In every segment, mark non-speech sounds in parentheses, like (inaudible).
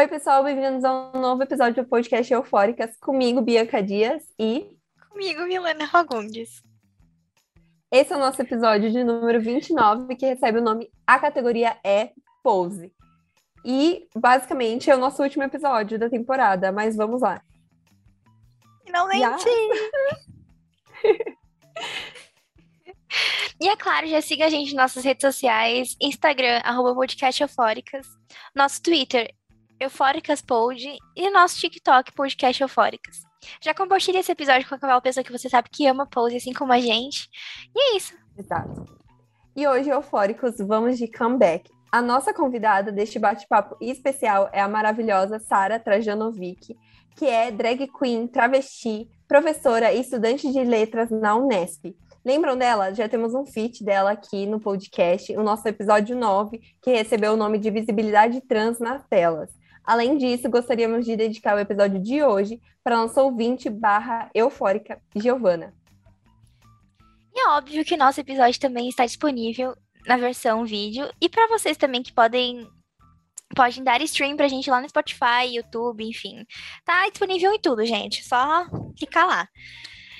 Oi, pessoal, bem-vindos a um novo episódio do podcast Eufóricas, comigo, Bianca Dias, e comigo, Milena Fagundes. Esse é o nosso episódio de número 29, que recebe o nome A Categoria é Pose. E, basicamente, é o nosso último episódio da temporada, mas vamos lá. Finalmente! (laughs) E é claro, já siga a gente nas nossas redes sociais, Instagram, arroba podcast Eufóricas, nosso Twitter, EufóricasPod, e nosso TikTok, podcast Eufóricas. Já compartilhe esse episódio com aquela pessoa que você sabe que ama pose, assim como a gente. E é isso. Exato. E hoje, Eufóricos, vamos de comeback. A nossa convidada deste bate-papo especial é a maravilhosa Sara Trajanovic, que é drag queen, travesti, professora e estudante de letras na Unesp. Lembram dela? Já temos um feat dela aqui no podcast, o nosso episódio 9, que recebeu o nome de Visibilidade Trans nas telas. Além disso, gostaríamos de dedicar o episódio de hoje para nossa ouvinte barra eufórica, Giovana. E é óbvio que nosso episódio também está disponível na versão vídeo e para vocês também que podem podem dar stream pra gente lá no Spotify, YouTube, enfim. Tá disponível em tudo, gente. Só clicar lá.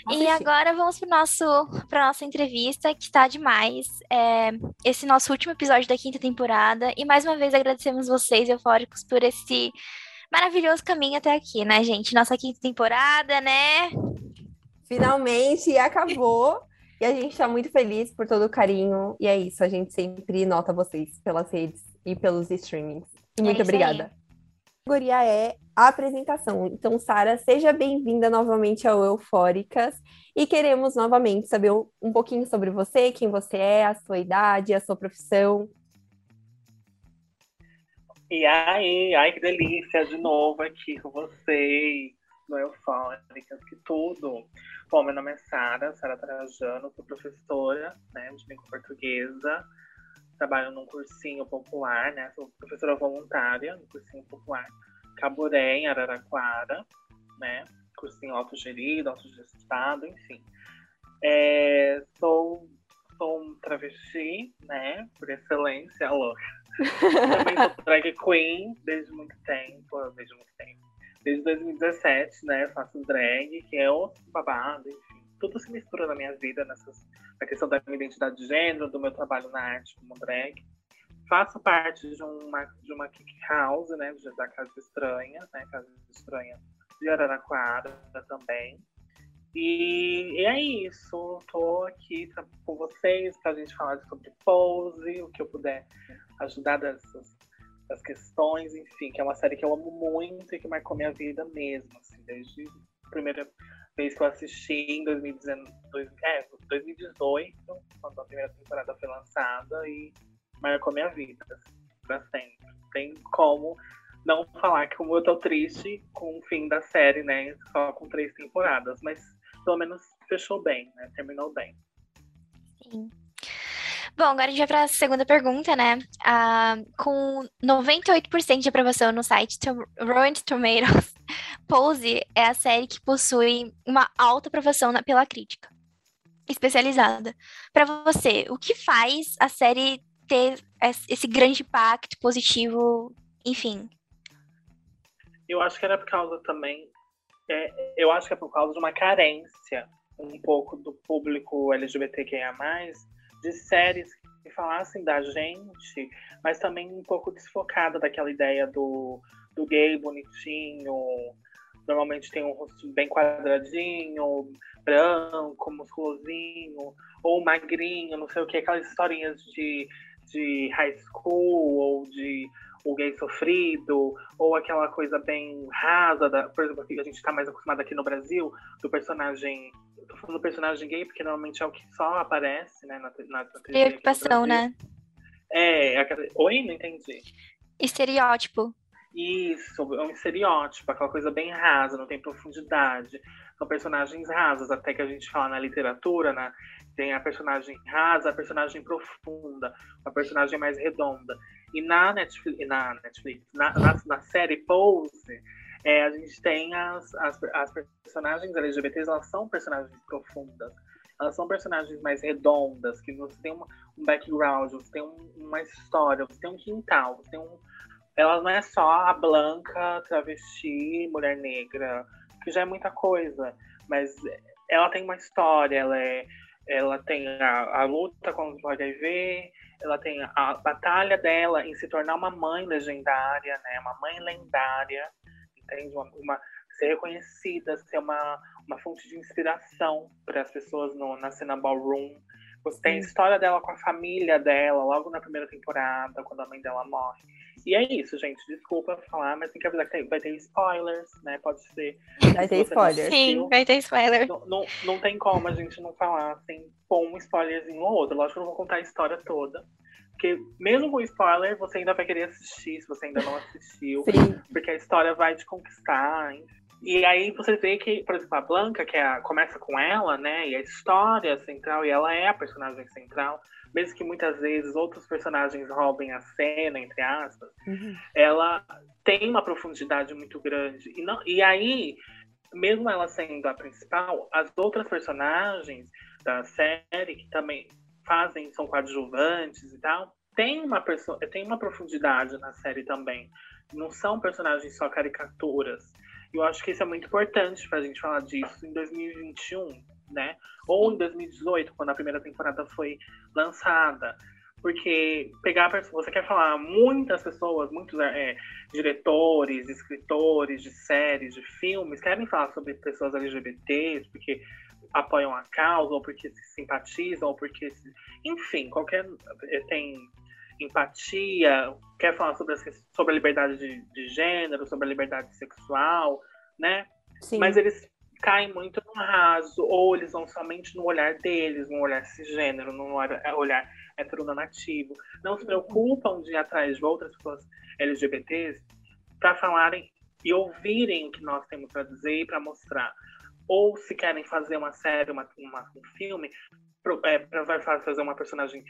E agora vamos para nosso para nossa entrevista que está demais. É, esse nosso último episódio da quinta temporada e mais uma vez agradecemos vocês eufóricos por esse maravilhoso caminho até aqui, né, gente? Nossa quinta temporada, né? Finalmente acabou. e a gente está muito feliz por todo o carinho. E é isso, a gente sempre nota vocês pelas redes e pelos streamings. E muito é obrigada. Aí. Categoria é a apresentação. Então, Sara, seja bem-vinda novamente ao Eufóricas e queremos novamente saber um pouquinho sobre você, quem você é, a sua idade, a sua profissão. E aí, ai que delícia de novo aqui com vocês no Eufóricas, que tudo. Bom, meu nome é Sara, Sara Trajano, sou professora né, de língua portuguesa trabalho num cursinho popular, né? Sou professora voluntária no cursinho popular Caboré, em Araraquara, né? Cursinho autogerido, autogestado, enfim. É, sou, sou um travesti, né? Por excelência, alô. Também sou drag queen desde muito tempo, desde muito tempo. Desde 2017, né? Faço drag, que é outro babado, enfim. Tudo se mistura na minha vida nessas a questão da minha identidade de gênero, do meu trabalho na arte como drag. Faço parte de uma, de uma kick house, né, da Casa Estranha, né, Casa Estranha de Araraquara também. E, e é isso, tô aqui pra, com vocês para a gente falar sobre pose, o que eu puder ajudar dessas, das questões, enfim, que é uma série que eu amo muito e que marcou minha vida mesmo, assim, desde a primeira vez que eu assisti em 2019, é, 2018, quando a primeira temporada foi lançada, e marcou minha vida pra sempre. Tem como não falar que como eu tô triste com o fim da série, né? Só com três temporadas, mas pelo menos fechou bem, né? Terminou bem. Sim. Bom, agora a gente vai para a segunda pergunta, né? Ah, com 98% de aprovação no site Rotten Tomatoes, Pose é a série que possui uma alta aprovação na, pela crítica especializada. Para você, o que faz a série ter esse grande impacto positivo, enfim? Eu acho que era por causa também, é, eu acho que é por causa de uma carência um pouco do público LGBTQIA+, de séries que falassem da gente, mas também um pouco desfocada daquela ideia do, do gay bonitinho, normalmente tem um rosto bem quadradinho, branco, musculosinho, ou magrinho, não sei o que, aquelas historinhas de, de high school, ou de o gay sofrido, ou aquela coisa bem rasa, da, por exemplo, que a gente está mais acostumado aqui no Brasil, do personagem. Tô falando do personagem gay, porque normalmente é o que só aparece, né, na, na, na. Preocupação, né? É, aquela... Oi, não entendi. Estereótipo. Isso, é um estereótipo, aquela coisa bem rasa, não tem profundidade. São personagens rasas, até que a gente fala na literatura, né? Tem a personagem rasa, a personagem profunda, a personagem mais redonda. E na Netflix, na, Netflix, na, na, na série Pose, é, a gente tem as, as, as personagens LGBTs, elas são personagens profundas. Elas são personagens mais redondas, que você tem uma, um background, você tem um, uma história, você tem um quintal, você tem um, ela não é só a Blanca, travesti, mulher negra, que já é muita coisa, mas ela tem uma história, ela é ela tem a, a luta contra o HIV, ela tem a batalha dela em se tornar uma mãe legendária, né? Uma mãe lendária, entende? Uma, uma ser reconhecida, ser uma, uma fonte de inspiração para as pessoas no, na cena ballroom. Você tem a história dela com a família dela, logo na primeira temporada, quando a mãe dela morre. E é isso, gente. Desculpa falar, mas tem que avisar que vai ter spoilers, né? Pode ser. Vai ter spoilers. Sim, vai ter spoiler. Não, não, não tem como a gente não falar sem pôr um spoilerzinho ou outro. Lógico que eu não vou contar a história toda. Porque mesmo com spoiler, você ainda vai querer assistir, se você ainda não assistiu. Sim. Porque a história vai te conquistar, enfim. E aí você vê que, por exemplo, a Blanca, que é começa com ela, né? E a história central, e ela é a personagem central, mesmo que muitas vezes outros personagens roubem a cena, entre aspas, Uhum. ela tem uma profundidade muito grande. E, não, e aí, mesmo ela sendo a principal, as outras personagens da série, que também fazem, são coadjuvantes e tal, tem uma, tem uma profundidade na série também. Não são personagens só caricaturas. Eu acho que isso é muito importante pra gente falar disso em 2021, né? Ou em 2018, quando a primeira temporada foi lançada. Porque pegar a pessoa, você quer falar muitas pessoas, muitos é, diretores, escritores de séries, de filmes, querem falar sobre pessoas LGBTs, porque apoiam a causa, ou porque se simpatizam, ou porque. se- Enfim, qualquer. eh, tem empatia, quer falar sobre, as sobre a liberdade de, de gênero, sobre a liberdade sexual, né? Sim. Mas eles caem muito no raso, ou eles vão somente no olhar deles, no olhar cisgênero, no olhar, olhar heteronormativo. Não se preocupam de ir atrás de outras pessoas LGBTs para falarem e ouvirem o que nós temos para dizer e para mostrar. Ou se querem fazer uma série, uma, uma- um filme, pro- é, fazer uma personagem,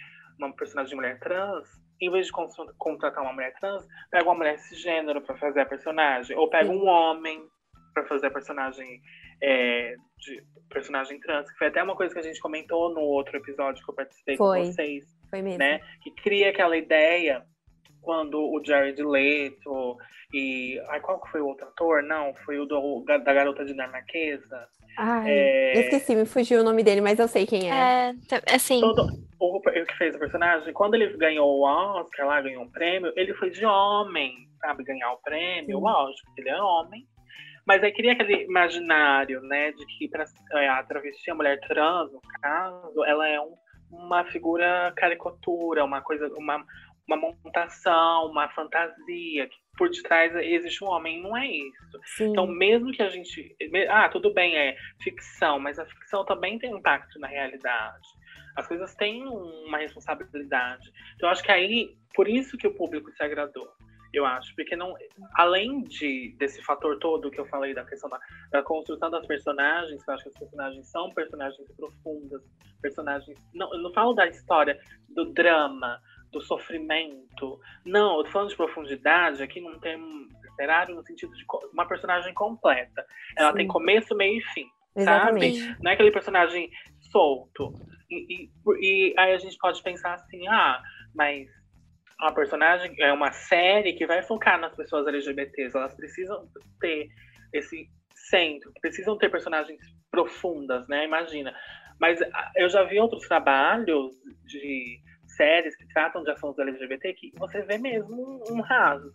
uma personagem mulher trans, em vez de con- contratar uma mulher trans, pega uma mulher cisgênero para fazer a personagem, ou pega um homem para fazer a personagem é, de personagem trans, que foi até uma coisa que a gente comentou no outro episódio que eu participei Foi. com vocês, Foi mesmo. né? Que cria aquela ideia quando o Jared Leto e ai, qual que foi o outro ator? Não, foi o do, da garota dinamarquesa. Ai, É, eu esqueci, me fugiu o nome dele, mas eu sei quem é. É, t- assim, todo, o, o que fez o personagem, quando ele ganhou o Oscar lá, ganhou um prêmio, ele foi de homem, sabe? Ganhar o prêmio, Sim. lógico, ele é homem. Mas aí cria aquele imaginário, né, de que pra, é, a travesti, a mulher trans, no caso, ela é um- uma figura caricatura, uma coisa, uma, uma montação, uma fantasia, que por detrás existe um homem, não é isso. Sim. Então, mesmo que a gente. Ah, tudo bem, é ficção, mas a ficção também tem impacto na realidade. As coisas têm uma responsabilidade. Então, eu acho que aí, por isso que o público se agradou. Eu acho, porque não, além de desse fator todo que eu falei da questão da, da construção das personagens, eu acho que as personagens são personagens profundas, personagens. Não, eu não falo da história, do drama, do sofrimento. Não, eu tô falando de profundidade aqui num termo literário no sentido de uma personagem completa. Ela Sim. tem começo, meio e fim. Exatamente. sim. Não é aquele personagem solto. E, e- e aí a gente pode pensar assim, ah, mas uma personagem é uma série que vai focar nas pessoas LGBTs. Elas precisam ter esse centro, precisam ter personagens profundas, né? Imagina. Mas ah, eu já vi outros trabalhos de séries que tratam de assuntos LGBT que você vê mesmo um, um raso.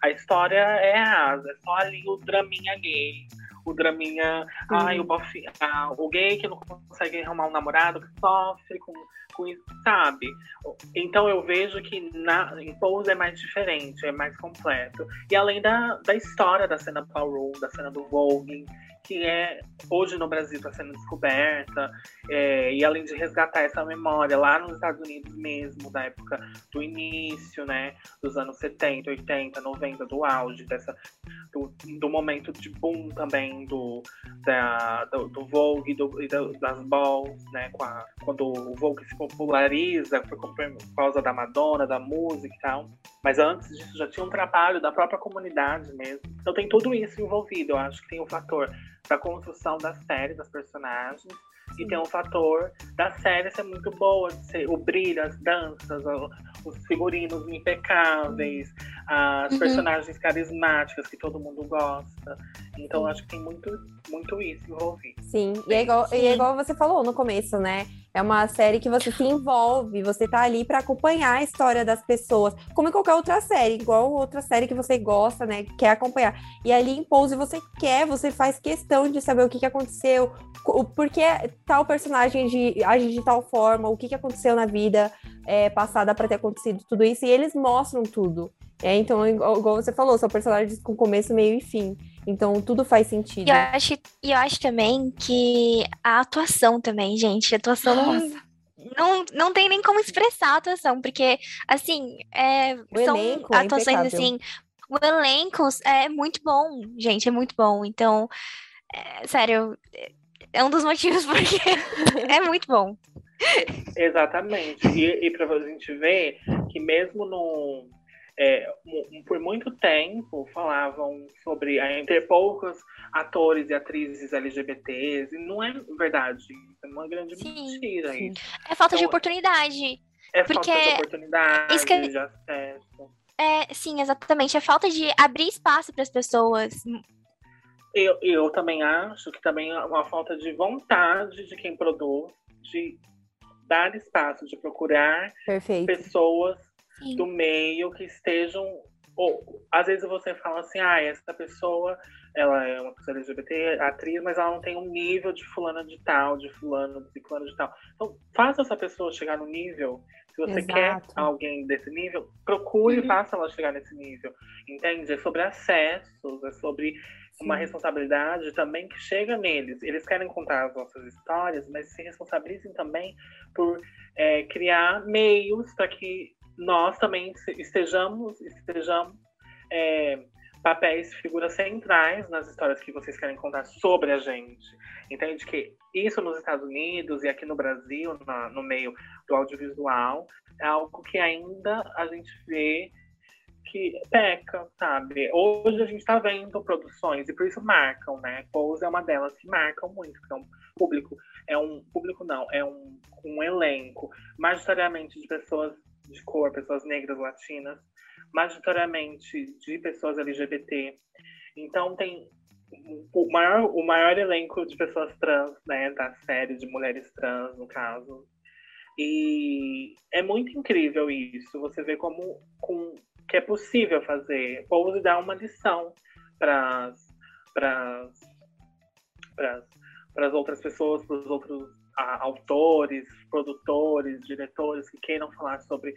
A história é rasa, é só ali o draminha gay, o draminha Ai, o, bofe, ah, o gay que não consegue arrumar um namorado, que sofre com, com isso, sabe? Então eu vejo que na, em Pose é mais diferente, é mais completo. E além da, da história da cena ballroom, da cena do Vogue, que é hoje no Brasil está sendo descoberta, é, e além de resgatar essa memória lá nos Estados Unidos mesmo, da época do início, né, dos anos 70, 80, 90, do auge, dessa, do, do momento de boom também do, da, do, do Vogue e das balls, né? a- quando o Vogue se populariza por, por causa da Madonna, da música e tal. Mas antes disso já tinha um trabalho da própria comunidade mesmo. Então tem tudo isso envolvido. Eu acho que tem o fator da construção da série, das personagens. E tem o fator da série ser muito boa, de ser o brilho, as danças, o- os figurinos impecáveis, as uhum. personagens carismáticas que todo mundo gosta. Então, acho que tem muito, muito isso envolvido. Sim, e é, igual, Sim. E é igual você falou no começo, né? É uma série que você se envolve, você tá ali para acompanhar a história das pessoas, como em qualquer outra série, igual outra série que você gosta, né? Quer acompanhar. E ali em Pose você quer, você faz questão de saber o que, que aconteceu, o porquê tal personagem de, age de tal forma, o que, que aconteceu na vida é, passada para ter acontecido tudo isso, e eles mostram tudo. É, então, igual você falou, são personagens com começo, meio e fim. Então, tudo faz sentido. E eu acho, e eu acho também que a atuação também, gente. A atuação não, não, não tem nem como expressar a atuação, porque, assim, é, são é atuações, é assim. O elenco é muito bom, gente, é muito bom. Então, é, sério, é um dos motivos (laughs) porque é muito bom. Exatamente. E, e para a gente ver que mesmo no, é, por muito tempo falavam sobre é, ter poucos atores e atrizes LGBTs, e não é verdade, é uma grande sim, mentira sim. isso. É falta então, de oportunidade. É porque falta de oportunidade, de acesso. É, sim, exatamente. É falta de abrir espaço para as pessoas. Eu, eu também acho que também é uma falta de vontade de quem produz de dar espaço, de procurar Perfeito. pessoas Sim. do meio que estejam. Ou, às vezes você fala assim, ah, essa pessoa ela é uma pessoa LGBT, atriz, mas ela não tem um nível de fulana de tal, de fulano, de fulano de tal. Então, faça essa pessoa chegar no nível. Se você Exato. quer alguém desse nível, procure uhum. e faça ela chegar nesse nível. Entende? É sobre acessos, é sobre Sim. uma responsabilidade também que chega neles. Eles querem contar as nossas histórias, mas se responsabilizem também por é, criar meios para que nós também estejamos, estejamos é, papéis, figuras centrais nas histórias que vocês querem contar sobre a gente. Entende que isso nos Estados Unidos e aqui no Brasil, na, no meio do audiovisual, é algo que ainda a gente vê que peca, sabe? Hoje a gente está vendo produções e por isso marcam, né? Pose é uma delas que marcam muito, porque é um público, é um público não, é um, um elenco majoritariamente de pessoas de cor, pessoas negras, latinas, majoritariamente de pessoas LGBT. Então tem o maior, o maior elenco de pessoas trans, né, da série de mulheres trans, no caso. E é muito incrível isso. Você vê como com, que é possível fazer. Pose dá uma lição para as outras pessoas, para os outros autores, produtores, diretores que queiram falar sobre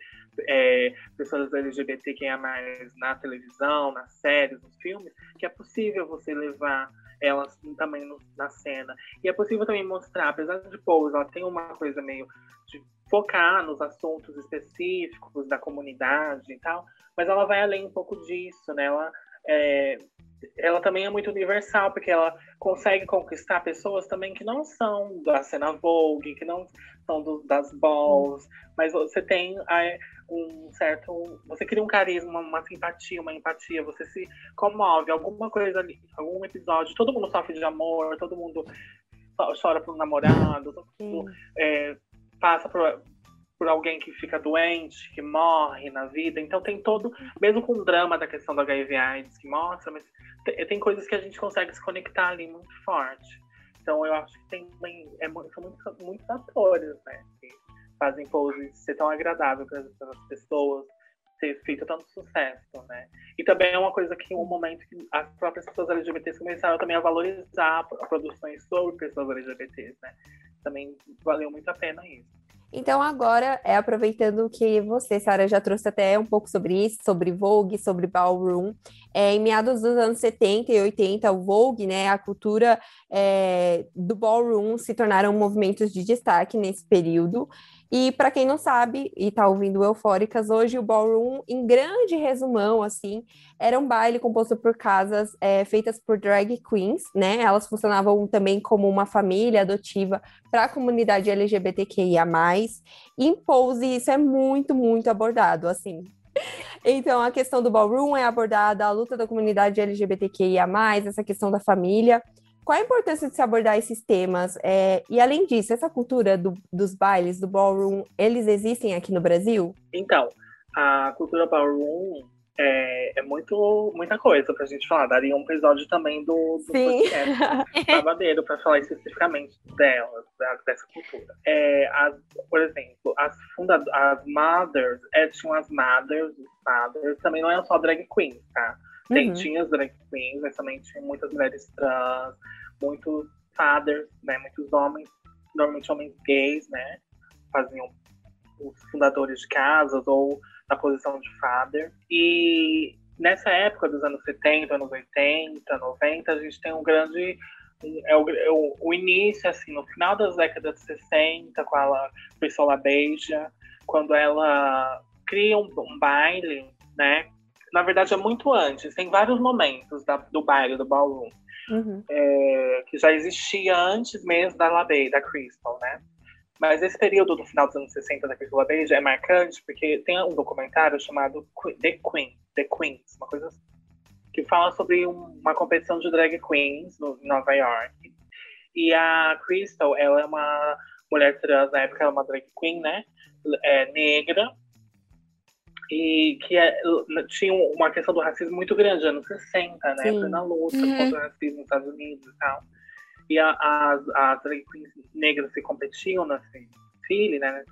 é, pessoas LGBT que é mais na televisão, nas séries, nos filmes, que é possível você levar elas também no, na cena. E é possível também mostrar, apesar de Pose, ela tem uma coisa meio de focar nos assuntos específicos da comunidade e tal, mas ela vai além um pouco disso, né? Ela é, ela também é muito universal, porque ela consegue conquistar pessoas também que não são da cena Vogue, que não são do, das balls, mas você tem é, um certo. Você cria um carisma, uma simpatia, uma empatia, você se comove, alguma coisa ali, algum episódio, todo mundo sofre de amor, todo mundo chora por um namorado, todo mundo é, passa por por alguém que fica doente, que morre na vida. Então tem todo, mesmo com o drama da questão do HIV AIDS que mostra, mas tem, tem coisas que a gente consegue se conectar ali muito forte. Então eu acho que tem é, são muitos, muitos atores, né, que fazem pose ser tão agradável para as pessoas, ter feito tanto sucesso, né? E também é uma coisa que um momento que as próprias pessoas LGBTs começaram também a valorizar produções sobre pessoas LGBTs, né? Também valeu muito a pena isso. Então, agora, é aproveitando que você, Sara, já trouxe até um pouco sobre isso, sobre Vogue, sobre Ballroom. É, em meados dos anos 70 e 80, o Vogue, né, a cultura é, do Ballroom se tornaram movimentos de destaque nesse período. E para quem não sabe e está ouvindo Eufóricas, hoje o Ballroom, em grande resumão, assim, era um baile composto por casas é, feitas por drag queens, né? Elas funcionavam também como uma família adotiva para a comunidade LGBTQIA+. E em Pose isso é muito, muito abordado, assim. Então, a questão do ballroom é abordada, a luta da comunidade LGBTQIA+, essa questão da família. Qual a importância de se abordar esses temas? É, e além disso, essa cultura do, dos bailes, do ballroom, eles existem aqui no Brasil? Então, a cultura ballroom, é, é, muito, muita coisa pra gente falar. Daria um episódio também do, do Sim. podcast Babadeiro pra falar especificamente delas, dessa cultura. É, as, por exemplo, as fundadoras, as mothers, é, tinham as mothers, os fathers, também não é só drag queens, tá? Tem, Uhum. Tinha as drag queens, mas também tinha muitas mulheres trans, muitos fathers, né? Muitos homens, normalmente homens gays, né? Faziam os fundadores de casas ou na posição de father. E nessa época dos anos 70, anos 80, 90, a gente tem um grande. É o, é o, o início, assim, no final das décadas de 60, com a Priscila Beija, quando ela cria um, um baile, né? Na verdade, é muito antes, tem vários momentos da- do baile, do ballroom Uhum. é, que já existia antes mesmo da Labey, da Crystal, né? Mas esse período do final dos anos 60 da Crystal Labey é marcante porque tem um documentário chamado The Queen, The Queens, uma coisa assim, que fala sobre um- uma competição de drag queens no, em Nova York. E a Crystal, ela é uma mulher trans, na época ela é uma drag queen, né? É, negra, e que é- tinha uma questão do racismo muito grande, anos 60, né? Sim. Na luta Uhum. contra o racismo nos Estados Unidos e tal. E a- as, as drag queens negras que competiam nesse desfile, né?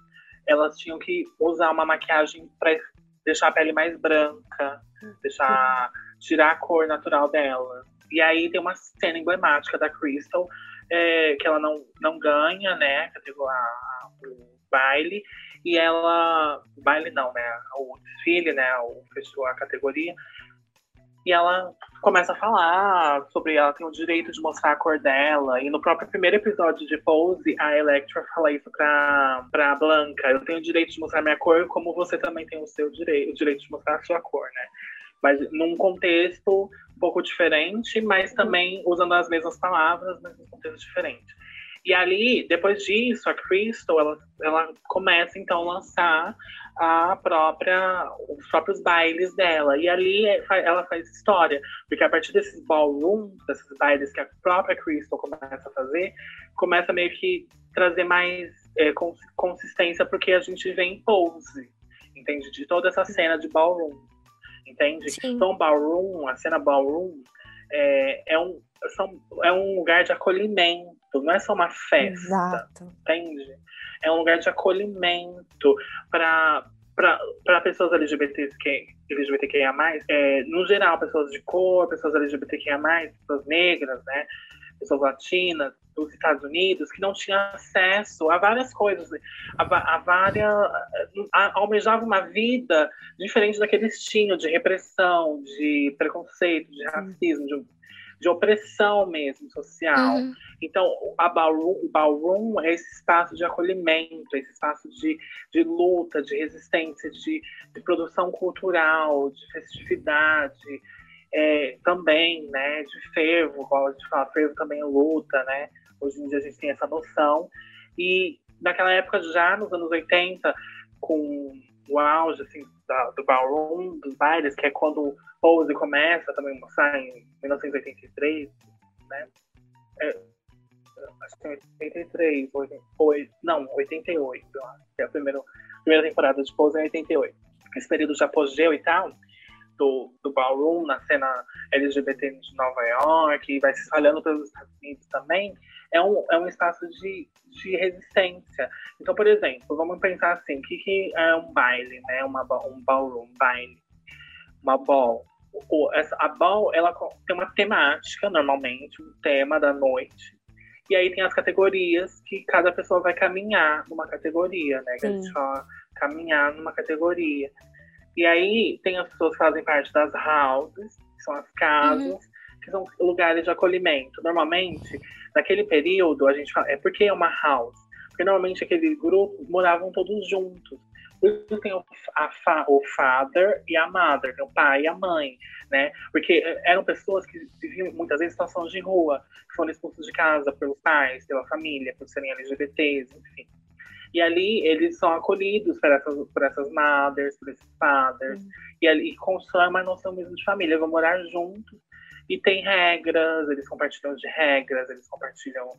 Elas tinham que usar uma maquiagem para deixar a pele mais branca, deixar tirar a cor natural delas. E aí tem uma cena emblemática da Crystal, é, que ela não, não ganha, né? A, o baile, e ela. Baile não, né? O desfile, né? O a categoria. E ela começa a falar sobre ela tem o direito de mostrar a cor dela. E no próprio primeiro episódio de Pose, a Electra fala isso pra, pra Blanca. Eu tenho o direito de mostrar minha cor, como você também tem o seu direito, o direito de mostrar a sua cor, né? Mas num contexto um pouco diferente, mas também usando as mesmas palavras, mas num contexto diferente. E ali, depois disso, a Crystal, ela, ela começa então a lançar a própria, os próprios bailes dela. E ali é- ela faz história, porque a partir desses ballrooms, desses bailes que a própria Crystal começa a fazer, começa meio que trazer mais é, cons- consistência porque a gente vê em pose, entende? De toda essa cena de ballroom, entende? Sim. Então, ballroom, a cena ballroom, é, é, um, são, é um lugar de acolhimento, não é só uma festa Exato. entende? É um lugar de acolhimento para para pessoas LGBTs que LGBTQIA+, é, no geral, pessoas de cor, pessoas LGBTQIA+, pessoas negras, né, pessoas latinas, dos Estados Unidos, que não tinham acesso a várias coisas, a, va- a várias, a, almejavam uma vida diferente da que eles tinham, de repressão, de preconceito, de racismo, de, de opressão mesmo, social. Uhum. Então, a ballroom, o ballroom é esse espaço de acolhimento, esse espaço de, de luta, de resistência, de, de produção cultural, de festividade, é, também, né, de fervo, a gente fala, fervo também é luta, né? Hoje em dia a gente tem essa noção. E naquela época, já nos anos 80, com o auge assim, da- do ballroom, dos bailes, que é quando Pose começa também mostrar em 1983, né? É, acho que é 83, ou 88, não, 88, eu acho, que é a primeira, primeira temporada de Pose em 88. Esse período de apogeu e tal, do, do ballroom na cena LGBT de Nova York, e vai se espalhando pelos Estados Unidos também, é um, é um espaço de, de resistência. Então, por exemplo, vamos pensar assim, o que, que é um baile, né? Uma, um ballroom, baile, uma ball. O- essa, a ball, ela tem uma temática, normalmente, um tema da noite, e aí tem as categorias que cada pessoa vai caminhar numa categoria, né? Que a gente caminhar numa categoria. E aí tem as pessoas que fazem parte das houses, que são as casas, que são lugares de acolhimento. Normalmente, naquele período, a gente fala, é porque é uma house. Porque normalmente aquele grupo moravam todos juntos. Por isso tem o, a fa- o father e a mother, tem o pai e a mãe, né? Porque eh, eram pessoas que viviam muitas vezes em situações de rua, que foram expulsos de casa pelos pais, pela família, por serem LGBTs, enfim. E ali eles são acolhidos por essas, por essas mothers, por esses fathers, e ali constroem uma noção mesmo de família, vão morar juntos e tem regras, eles compartilham de regras, eles compartilham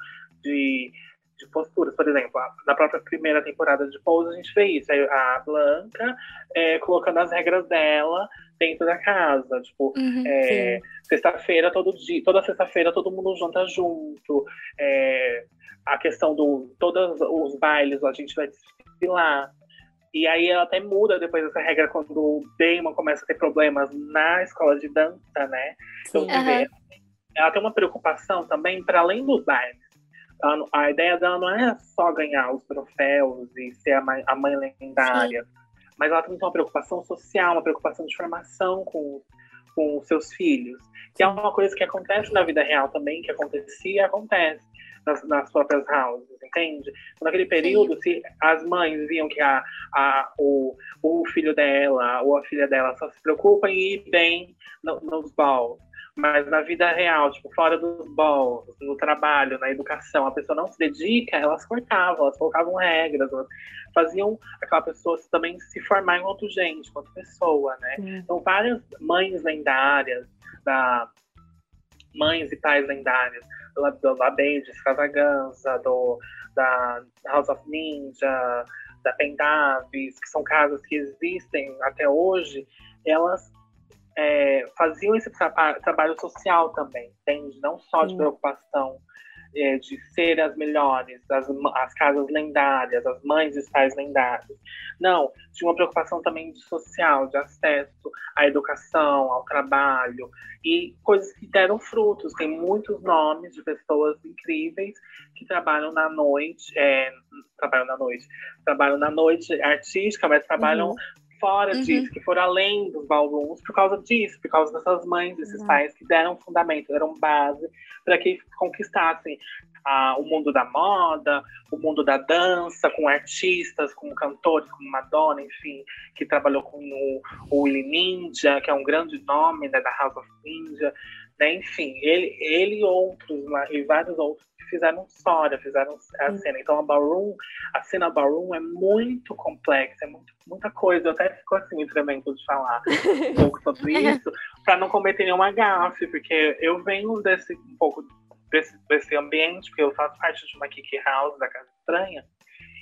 de de posturas. Por exemplo, na própria primeira temporada de Pose, a gente vê isso. A Blanca é, colocando as regras dela dentro da casa. Tipo, uhum, é, sexta-feira, todo dia, toda sexta-feira todo mundo janta junto. É, a questão do todos os bailes a gente vai desfilar. E aí ela até muda depois dessa regra quando o Damon começa a ter problemas na escola de dança, né? Então, uhum. vê, ela tem uma preocupação também para além dos bailes. A, a, ideia dela não é só ganhar os troféus e ser a mãe, a mãe lendária, Sim. mas ela também tem uma preocupação social, uma preocupação de formação com, com os seus filhos, que é uma coisa que acontece na vida real também, que acontecia e acontece nas, nas próprias houses, entende? Naquele período, Sim. se as mães viam que a, a, o, o filho dela ou a filha dela só se preocupa em ir bem no, nos balls, mas na vida real, tipo, fora dos balls, no trabalho, na educação, a pessoa não se dedica, elas cortavam, elas colocavam regras, elas faziam aquela pessoa também se formar enquanto gente, enquanto pessoa, né? Uhum. Então, várias mães lendárias, da mães e pais lendárias, do, do La Band, Extravaganza, do, da House of Ninja, da Pendavis, que são casas que existem até hoje, elas é, faziam esse tra trabalho social também, entende? Não só de preocupação é, de ser as melhores, as, as casas lendárias, as mães e pais lendários. Não, tinha uma preocupação também de social, de acesso à educação, ao trabalho e coisas que deram frutos. Tem muitos nomes de pessoas incríveis que trabalham na noite, é, trabalham na noite, trabalham na noite artística, mas trabalham uhum fora uhum. disso, que foram além dos ballrooms por causa disso, por causa dessas mães, desses uhum. pais que deram fundamento, deram base para que conquistassem ah, o mundo da moda, o mundo da dança, com artistas, com cantores, como Madonna, enfim, que trabalhou com o, o Willie Ninja, que é um grande nome né, da House of Ninja, né? enfim, ele, ele e outros, e vários outros fizeram história, fizeram a cena. Então a ballroom, a cena ballroom é muito complexa, é muito, muita coisa. Eu até fico assim, me tremendo de falar um (laughs) pouco sobre isso, para não cometer nenhuma gafe, porque eu venho desse um pouco desse, desse ambiente, porque eu faço parte de uma Kiki House da Casa Estranha.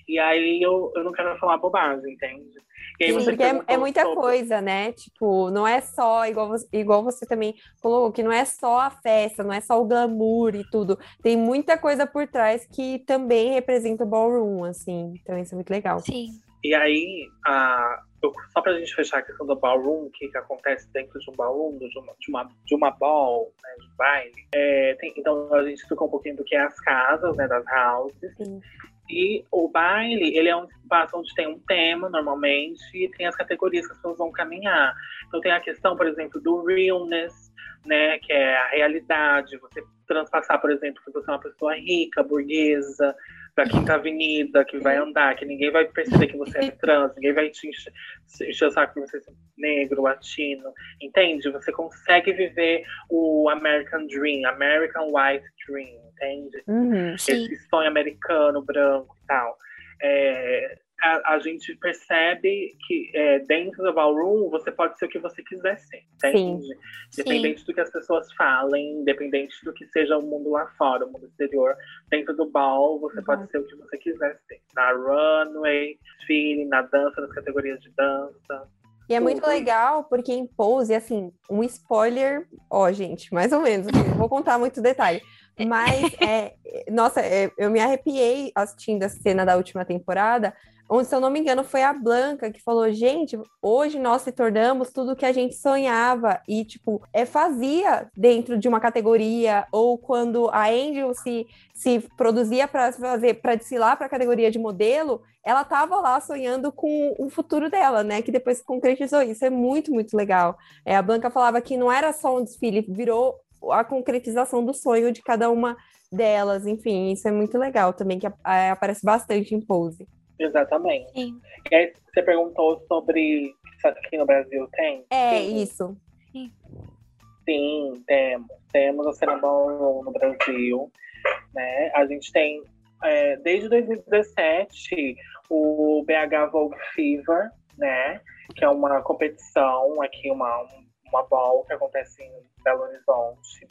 E aí eu, eu não quero falar bobagem, entende? Sim, porque é, é, muita sobre... coisa, né? Tipo, não é só, igual você, igual você também falou, que não é só a festa, não é só o glamour e tudo. Tem muita coisa por trás que também representa o ballroom, assim. Então isso é muito legal. Sim. E aí, a, só pra gente fechar a questão do ballroom, o que, que acontece dentro de um ballroom, de uma, de uma, de uma ball, né, de baile. É, tem, então a gente explicou um pouquinho do que é as casas, né, das houses. Sim. E o baile, ele é um espaço onde tem um tema, normalmente, e tem as categorias que as pessoas vão caminhar. Então tem a questão, por exemplo, do realness, né, que é a realidade, você transpassar, por exemplo, que você é uma pessoa rica, burguesa, da Quinta Avenida, que vai andar, que ninguém vai perceber que você é trans, ninguém vai te encher, encher o saco que você é negro, latino, entende? Você consegue viver o American Dream, American White Dream, entende? Uhum, Esse sonho americano, branco e tal. É, a, a, gente percebe que é, dentro do ballroom você pode ser o que você quiser ser, entende? Sim. Independente Sim. do que as pessoas falem, independente do que seja o mundo lá fora, o mundo exterior, dentro do ball você uhum. pode ser o que você quiser ser. Na runway, feeling, na dança, nas categorias de dança. E é muito legal porque em pose, assim, um spoiler, ó, gente, mais ou menos, assim, não vou contar muito detalhe. Mas, (laughs) é, nossa, é, eu me arrepiei assistindo a cena da última temporada, onde, se eu não me engano, foi a Blanca que falou: gente, hoje nós se tornamos tudo o que a gente sonhava e, tipo, é, fazia dentro de uma categoria, ou quando a Angel se, se produzia para fazer, para desfilar para a categoria de modelo, ela estava lá sonhando com o futuro dela, né? Que depois se concretizou. Isso é muito, muito legal. É, a Blanca falava que não era só um desfile, virou a concretização do sonho de cada uma delas. Enfim, isso é muito legal também, que aparece bastante em Pose. Exatamente. Sim. E aí você perguntou sobre se aqui no Brasil tem? É, Sim. isso. Sim. Sim, temos. Temos a Cena no Brasil. Né? A gente tem, é, desde 2017, o BH Vogue Fever, né? Que é uma competição aqui, uma, uma ball que acontece em Belo Horizonte.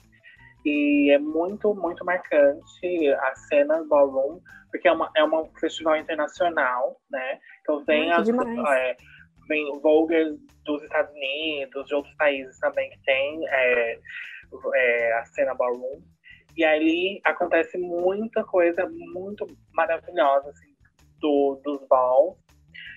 E é muito, muito marcante a cena Ballroom, porque é, uma, é um festival internacional, né? Então vem, as, é, vem Voguers dos Estados Unidos, de outros países também que tem é, é, a cena Ballroom. E ali acontece muita coisa muito maravilhosa, assim, do, dos balls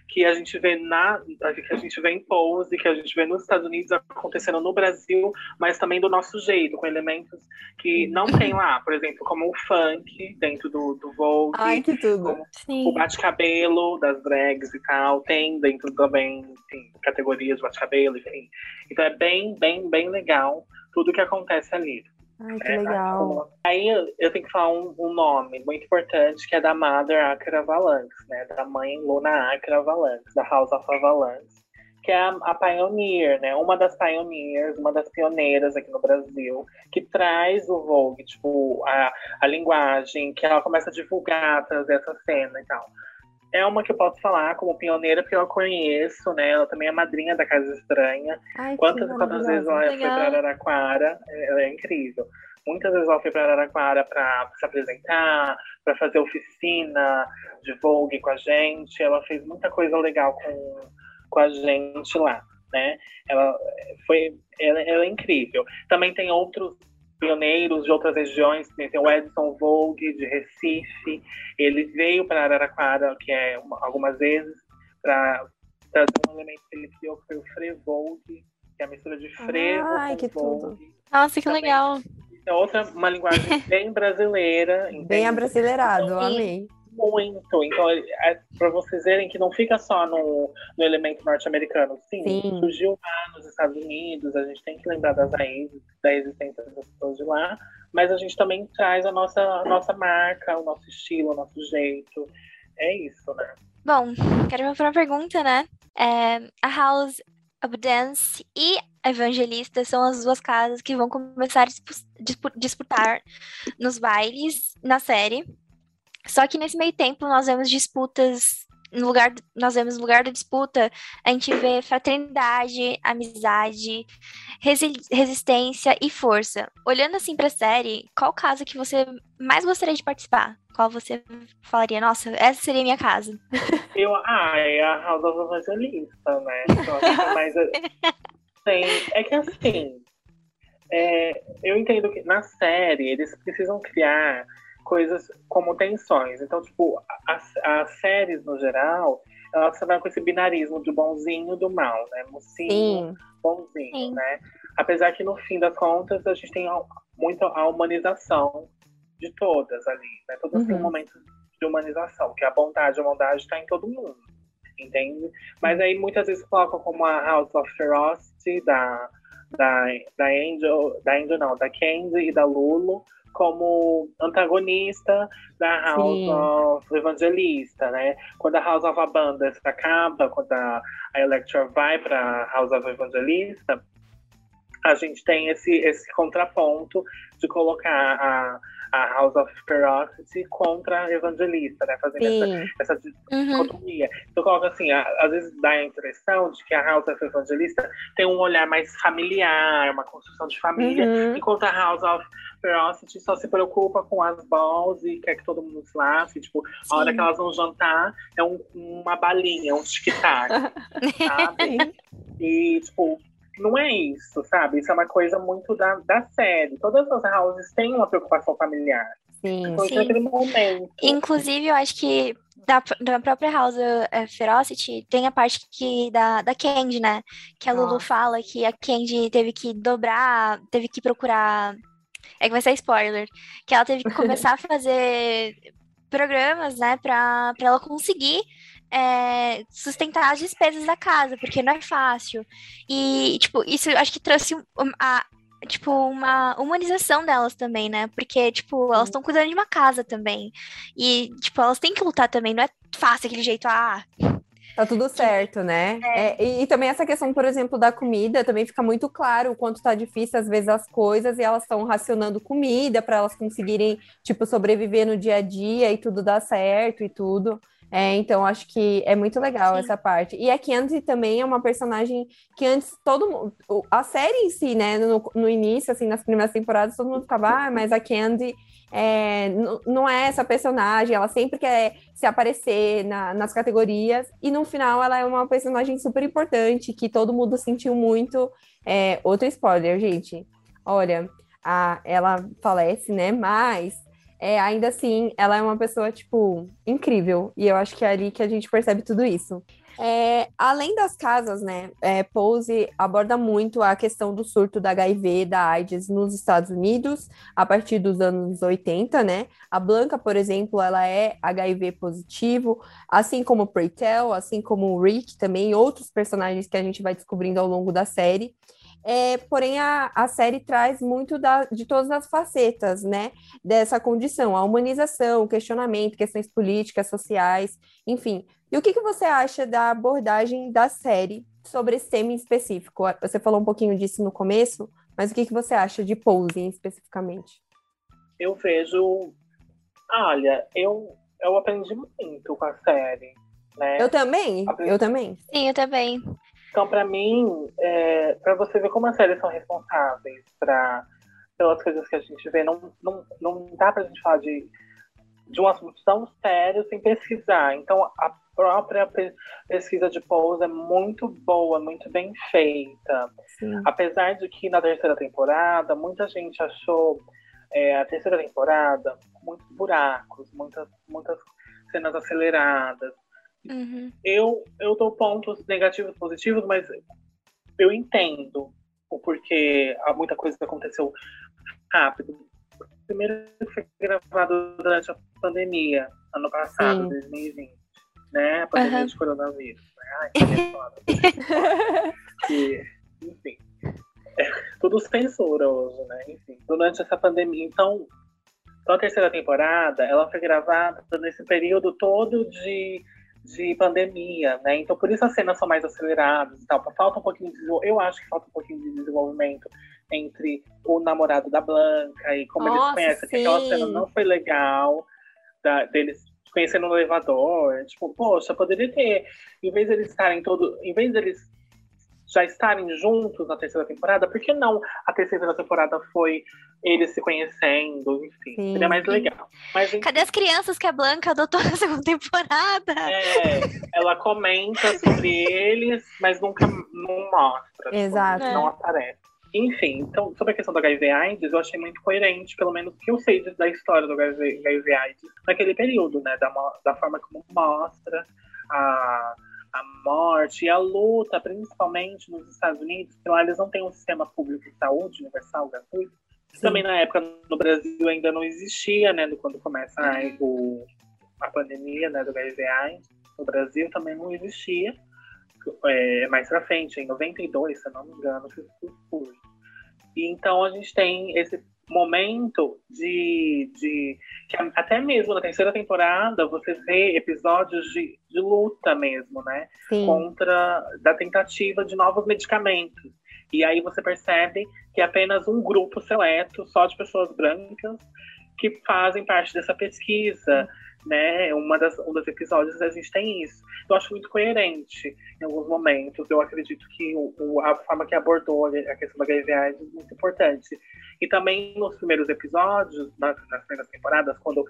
que a gente vê na que a gente vê em pose, que a gente vê nos Estados Unidos acontecendo no Brasil, mas também do nosso jeito, com elementos que não tem lá, por exemplo, como o funk dentro do, do Vogue, Ai, que tudo. o bate-cabelo das drags e tal, tem dentro também tem categorias de bate-cabelo, enfim. Então é bem, bem, bem legal tudo que acontece ali. Ai, que é, legal. Aí eu tenho que falar um, um, nome muito importante, que é da Mother Acra Valance, né? Da mãe Luna Acra Valance, da House of Valance, que é a, a pioneer, né? Uma das pioneers, uma das pioneiras aqui no Brasil, que traz o Vogue, tipo, a, a linguagem, que ela começa a divulgar, trazer essa cena e tal é uma que eu posso falar como pioneira, porque eu a conheço, né? Ela também é madrinha da Casa Estranha. Ai, quantas quantas vezes ela Legal. foi para Araraquara? Ela é incrível. Muitas vezes ela foi para Araraquara para se apresentar, para fazer oficina de Vogue com a gente. Ela fez muita coisa legal com, com a gente lá, né? Ela foi, ela, ela é incrível. Também tem outros pioneiros de outras regiões, tem o Edson Vogue, de Recife, ele veio para Araraquara, que é uma, algumas vezes, para trazer um elemento que ele criou, que foi o Frevogue, que é a mistura de frevo Ai, que Vogue. tudo. Nossa, que Também, legal! É outra, uma linguagem (laughs) bem brasileira. Bem abrasileirado, amei muito. Então, é, é para vocês verem que não fica só no, no elemento norte-americano. Sim, Sim, surgiu lá nos Estados Unidos, a gente tem que lembrar das raízes, da existência das pessoas de lá, mas a gente também traz a nossa, a nossa marca, o nosso estilo, o nosso jeito. É isso, né? Bom, quero fazer uma pergunta, né? É, a House of Dance e a Evangelista são as duas casas que vão começar a disputar nos bailes na série. Só que nesse meio tempo nós vemos disputas no lugar, nós vemos no lugar da disputa, a gente vê fraternidade, amizade, resi resistência e força. Olhando assim para a série, qual casa que você mais gostaria de participar? Qual você falaria, nossa, essa seria a minha casa? (laughs) Eu, ah, é a House of Evangelista, né? Eu acho que é mais. Sim, é que assim, é, eu entendo que na série eles precisam criar coisas como tensões. Então, tipo, as, as séries no geral, elas trabalham com esse binarismo do bonzinho e do mal, né? Mocinho, Sim. bonzinho, Sim. né? Apesar que no fim das contas a gente tem muito a humanização de todas ali, né? Todas uhum. têm um momento de humanização, que a bondade, a bondade está em todo mundo, entende? Mas aí muitas vezes colocam como a House of Ferocity da da, da Angel, da Angel não, da Candy e da Lulu, como antagonista da House Sim. of Evangelista, né? Quando a House of Abundance acaba, quando a, a Electra vai para House of Evangelista, a gente tem esse, esse contraponto de colocar a, a House of Ferocity contra a Evangelista, né? Fazendo Sim. essa, essa uhum. dicotomia. Uhum. Então, coloca assim, às vezes dá a impressão de que a House of Evangelista tem um olhar mais familiar, uma construção de família, uhum. enquanto a House of Ferocity só se preocupa com as balls e quer que todo mundo se lasque. Tipo, Sim. a hora que elas vão jantar é um, uma balinha, um tic-tac, (laughs) sabe? E, tipo, não é isso, sabe? Isso é uma coisa muito da, da série. Todas as houses têm uma preocupação familiar. Sim, então, sim. Naquele momento. Inclusive, eu acho que da, da própria House uh, Ferocity tem a parte que da, da Candy, né? Que a Lulu fala que a Candy teve que dobrar, teve que procurar. É que vai ser spoiler. Que ela teve que começar a (laughs) fazer programas, né, pra, pra ela conseguir é, sustentar as despesas da casa, porque não é fácil. E, tipo, isso acho que trouxe a, tipo, uma humanização delas também, né? Porque, tipo, elas estão cuidando de uma casa também. E, tipo, elas têm que lutar também, não é fácil aquele jeito, ah. Tá tudo certo, né? É. É, e, e, também essa questão, por exemplo, da comida, também fica muito claro o quanto tá difícil, às vezes, as coisas, e elas estão racionando comida para elas conseguirem, tipo, sobreviver no dia a dia e tudo dar certo e tudo. É, então acho que é muito legal Sim. essa parte. E a Candy também é uma personagem que antes todo mundo. A série em si, né? No, no início, assim, nas primeiras temporadas, todo mundo ficava, ah, mas a Candy é, não é essa personagem, ela sempre quer se aparecer na, nas categorias, e no final ela é uma personagem super importante, que todo mundo sentiu muito. É, outro spoiler, gente. Olha, a, ela falece, né? Mas é, ainda assim, ela é uma pessoa, tipo, incrível. E eu acho que é ali que a gente percebe tudo isso. É, além das casas, né, é, Pose aborda muito a questão do surto da HIV, da AIDS nos Estados Unidos, a partir dos anos 80, né? A Blanca, por exemplo, ela é HIV positivo, assim como o assim como o Rick também, outros personagens que a gente vai descobrindo ao longo da série. É, porém, a, a série traz muito da, de todas as facetas, né, dessa condição, a humanização, o questionamento, questões políticas, sociais, enfim. E o que, que você acha da abordagem da série sobre esse tema em específico? Você falou um pouquinho disso no começo, mas o que, que você acha de Pose especificamente? Eu vejo. Olha, eu, eu aprendi muito com a série. Né? Eu também, aprendi... eu também. Sim, eu também. Então, para mim, é, para você ver como as séries são responsáveis pra, pelas coisas que a gente vê, não, não, não dá pra gente falar de, de um assunto tão sério sem pesquisar. Então, a própria pesquisa de Pose é muito boa, muito bem feita. Sim. Apesar de que na terceira temporada, muita gente achou é, a terceira temporada muitos buracos, muitas, muitas cenas aceleradas. Uhum. Eu, eu dou pontos negativos e positivos, mas eu entendo o porquê muita coisa aconteceu rápido. Primeiro foi gravado durante a pandemia, ano passado, Sim. 2020, né? A pandemia uhum. de coronavírus. Né? Ai, que foda. (laughs) e, enfim. É, tudo censura hoje, né? Enfim, durante essa pandemia. Então, a terceira temporada, ela foi gravada nesse período todo de de pandemia, né? Então por isso as cenas são mais aceleradas e tal. Falta um pouquinho de eu acho que falta um pouquinho de desenvolvimento entre o namorado da Blanca e como Nossa, eles conhecem. Aquela cena não foi legal da, deles conhecendo no elevador. Tipo, poxa, poderia ter, em vez de eles estarem todo, em vez deles já estarem juntos na terceira temporada, por que não a terceira temporada foi eles se conhecendo, enfim, Sim. seria mais legal. Mas, enfim, Cadê as crianças que a Blanca adotou na (laughs) segunda temporada? É, ela comenta sobre eles, mas nunca não mostra. Tipo, Exato. Tipo, não aparece. Enfim, então, sobre a questão do HIV AIDS, eu achei muito coerente, pelo menos que eu sei da história do HIV, HIV AIDS naquele período, né? Da, da forma como mostra a a morte e a luta, principalmente nos Estados Unidos, que lá eles não têm um sistema público de saúde universal, gratuito. Também na época no Brasil ainda não existia, né? Quando começa a, o, a pandemia né, do HIV no Brasil também não existia. É, mais pra frente, em 92, se eu não me engano, que isso E então a gente tem esse momento de, de que até mesmo na terceira temporada você vê episódios de, de luta mesmo, né? Sim. Contra da tentativa de novos medicamentos. E aí você percebe que é apenas um grupo seleto, só de pessoas brancas, que fazem parte dessa pesquisa né? Uma das, um dos episódios a gente tem isso. Eu acho muito coerente em alguns momentos. Eu acredito que o, o, a forma que abordou a questão da HIV é muito importante. E também nos primeiros episódios, nas, nas primeiras temporadas, quando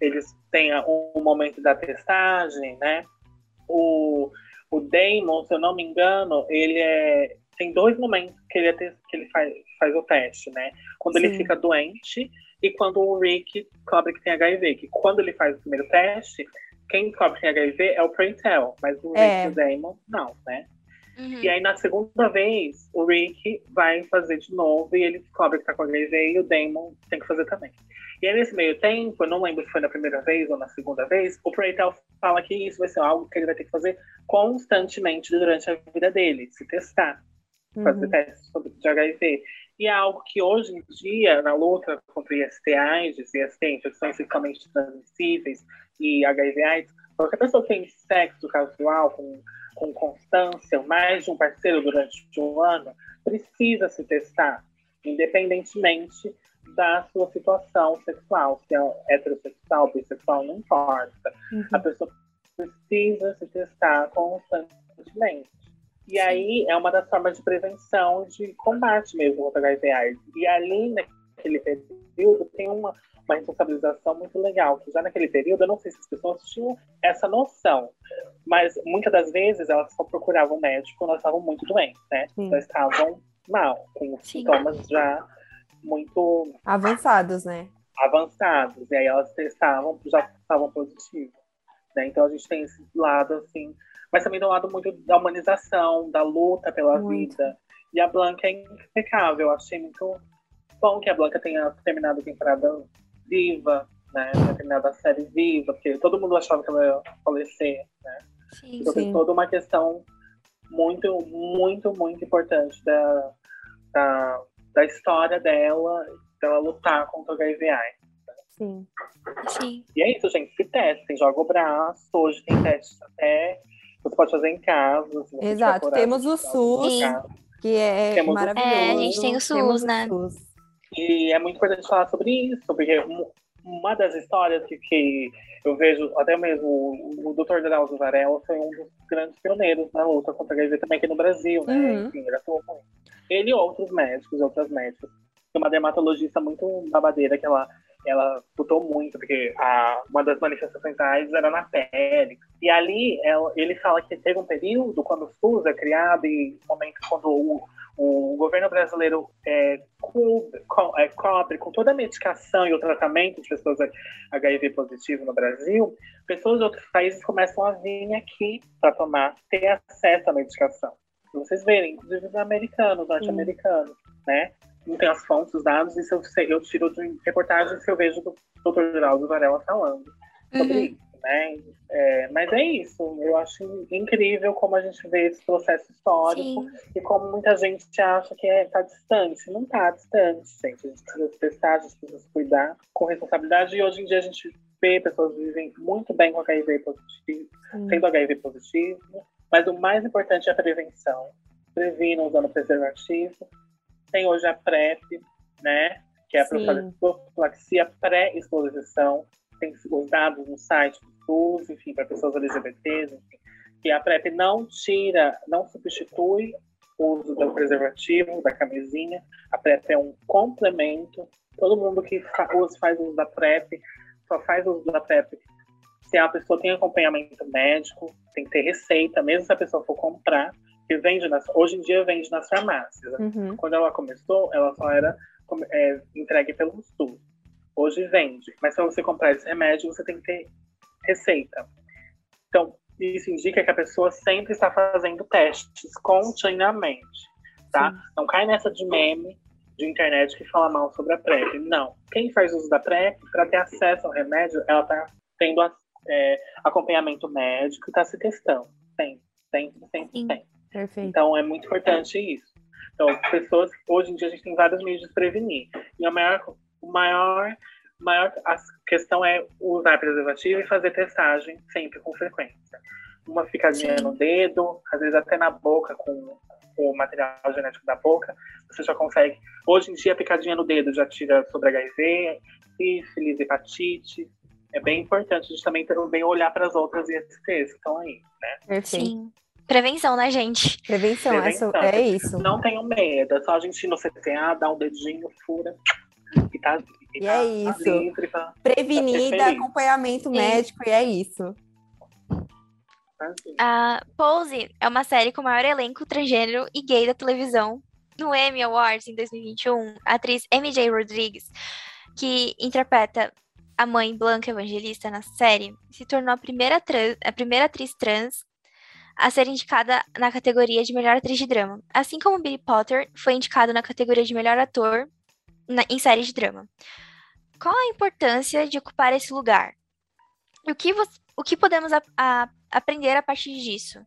eles têm um, um momento da testagem, né? O, o Damon, se eu não me engano, ele é tem dois momentos que ele, é que ele faz, faz o teste, né? Quando Sim. ele fica doente e quando o Rick descobre que tem HIV. Que quando ele faz o primeiro teste, quem descobre que tem HIV é o Preytel, mas o é. Rick e o Damon não, né? Uhum. E aí, na segunda vez, o Rick vai fazer de novo e ele descobre que tá com HIV e o Damon tem que fazer também. E aí, nesse meio tempo, eu não lembro se foi na primeira vez ou na segunda vez, o Preytel fala que isso vai ser algo que ele vai ter que fazer constantemente durante a vida dele, se testar, fazer uhum. testes de HIV. E é algo que hoje em dia, na luta contra IST-AIDS e IST, infecções sexualmente transmissíveis e HIV-AIDS, qualquer pessoa que tem sexo casual com, com constância, mais de um parceiro durante um ano, precisa se testar, independentemente da sua situação sexual, se é heterossexual, bissexual, não importa. Uhum. A pessoa precisa se testar constantemente. E aí é uma das formas de prevenção, de combate mesmo contra HIV AIDS. E ali naquele período tem uma, uma responsabilização muito legal, que já naquele período, eu não sei se as pessoas tinham essa noção, mas muitas das vezes elas só procuravam médico quando elas estavam muito doentes, né? Sim. Já estavam mal, com Sim. sintomas já muito avançados, né? Avançados. E aí elas testavam, já estavam positivos. Né? Então a gente tem esse lado assim, mas também do lado muito da humanização, da luta pela muito. vida. E a Blanca é impecável. Eu achei muito bom que a Blanca tenha terminado a temporada viva, né? Tenha terminado a série viva, porque todo mundo achava que ela ia falecer, né? Sim, então sim. tem toda uma questão muito, muito, muito importante da, da, da história dela, dela lutar contra o HIV AIDS. Sim. Sim. E é isso, gente. Se testem, joga o braço. Hoje tem testes até. Você pode fazer em casa. Exato. Temos o SUS, que é Temos maravilhoso. É, a gente tem o SUS, né? O SUS. E é muito importante falar sobre isso, porque uma das histórias que, que eu vejo, até mesmo o, o Dr. Drauzio Varela foi um dos grandes pioneiros na luta contra a HIV também aqui no Brasil, né? Uhum. Enfim, ele atuou muito. Ele e outros médicos, outras médicas. Tem uma dermatologista muito babadeira que ela ela lutou muito, porque a, uma das manifestações da AIDS era na pele. E ali ela, ele fala que teve um período, quando o SUS é criado, e um momento quando o, o governo brasileiro é, cobre, co, é, cobre com toda a medicação e o tratamento de pessoas HIV positivo no Brasil, pessoas de outros países começam a vir aqui para tomar, ter acesso à medicação. Vocês verem, inclusive os americanos, norte-americanos, né? não tenho as fontes, os dados, isso eu, eu tiro de reportagens que eu vejo do Dr. Geraldo Varela falando sobre uhum. isso, né? É, mas é isso, eu acho incrível como a gente vê esse processo histórico Sim. e como muita gente acha que está é, distante. Não está distante, gente. A gente precisa se testar, a gente precisa se cuidar com responsabilidade. E hoje em dia a gente vê pessoas vivem muito bem com HIV positivo, Sim. tendo HIV positivo. Mas o mais importante é a prevenção. Previnam usando preservativo tem hoje a PrEP, né? Que é a profilaxia pré-exposição. Tem os dados no site do SUS, enfim, para pessoas LGBTs, enfim. Que a PrEP não tira, não substitui o uso do preservativo, da camisinha. A PrEP é um complemento. Todo mundo que faz uso da PrEP só faz uso da PrEP se a pessoa tem acompanhamento médico, tem que ter receita, mesmo se a pessoa for comprar, que vende nas, hoje em dia vende nas farmácias. Uhum. Quando ela começou, ela só era é, entregue pelo SUS. Hoje vende, mas para você comprar esse remédio, você tem que ter receita. Então, isso indica que a pessoa sempre está fazendo testes continuamente, tá? Sim. Não cai nessa de meme de internet que fala mal sobre a PrEP. Não. Quem faz uso da PrEP, para ter acesso ao remédio, ela está tendo é, acompanhamento médico e está se testando. Sempre, sempre, sempre, sempre. Perfeito. Então é muito importante isso. Então, pessoas, hoje em dia a gente tem vários meios de prevenir. E a maior, o maior, maior a questão é usar preservativo e fazer testagem sempre com frequência. Uma ficadinha Sim. no dedo, às vezes até na boca com o material genético da boca, você já consegue. Hoje em dia, a picadinha no dedo já tira sobre HIV, sífilis, hepatite. É bem importante a gente também, também olhar para as outras ISTs que estão aí, né? Perfeito. Sim. Prevenção, né, gente? Prevenção, Prevenção. é isso. Não tenham medo, é só a gente ir no CTA, dar um dedinho, fura e tá, e, e tá, é tá isso. Tá livre, tá, Prevenir, dar acompanhamento Sim. médico e é isso. A Pose é uma série com o maior elenco transgênero e gay da televisão. No Emmy Awards em 2021, a atriz MJ Rodrigues, que interpreta a mãe Blanca Evangelista na série, se tornou a primeira, trans, a primeira atriz trans a ser indicada na categoria de melhor atriz de drama, assim como Billy Potter foi indicado na categoria de melhor ator na, em série de drama. Qual a importância de ocupar esse lugar? O que, o que podemos a, a, aprender a partir disso?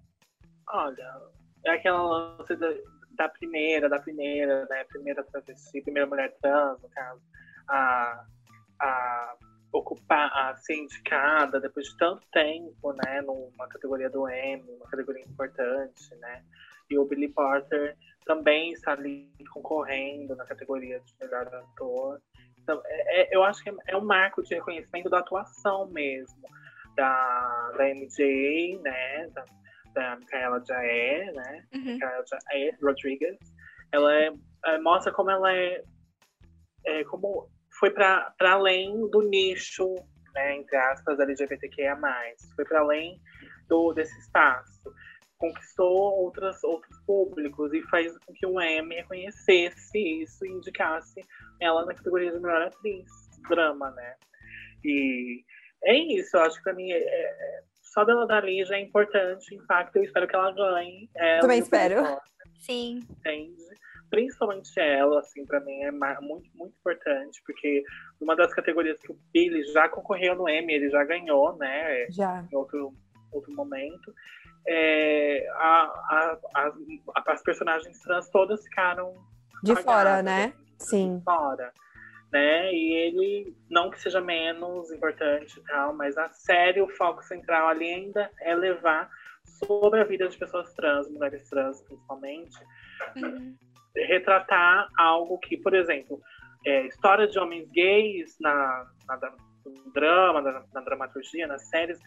Olha, é aquela lance da, da primeira, da primeira, né? Primeira travesti, primeira mulher trans, no caso. A, a ocupar, a ser indicada depois de tanto tempo, né, numa categoria do Emmy, uma categoria importante, né? E o Billy Porter também está ali concorrendo na categoria de melhor ator. Então, é, é, eu acho que é um marco de reconhecimento da atuação mesmo. da, da MJ, né? Da, da Micaela Jaé, né? Uhum. Micaela Jaé Rodrigues. Ela é, é, mostra como ela é, é como foi para além do nicho, né, entre aspas, LGBTQIA+. Foi para além do, desse espaço. Conquistou outras, outros públicos e fez com que o M reconhecesse isso e indicasse ela na categoria de melhor atriz, drama, né? E é isso, eu acho que pra mim é, é, só dela dali já é importante, impacto, eu espero que ela ganhe. Ela Também espero. Sim. Entende? Principalmente ela, assim, pra mim é muito, muito importante, porque uma das categorias que o Billy já concorreu no Emmy, ele já ganhou, né? Já. Em outro, outro momento. É, a, a, a, as personagens trans todas ficaram de fora, né? Sim. De fora né? E ele, não que seja menos importante e tal, mas a série, o foco central ali ainda é levar sobre a vida de pessoas trans, mulheres trans principalmente, uhum. retratar algo que, por exemplo, é, história de homens gays na, na no drama, na, na, dramaturgia, nas séries,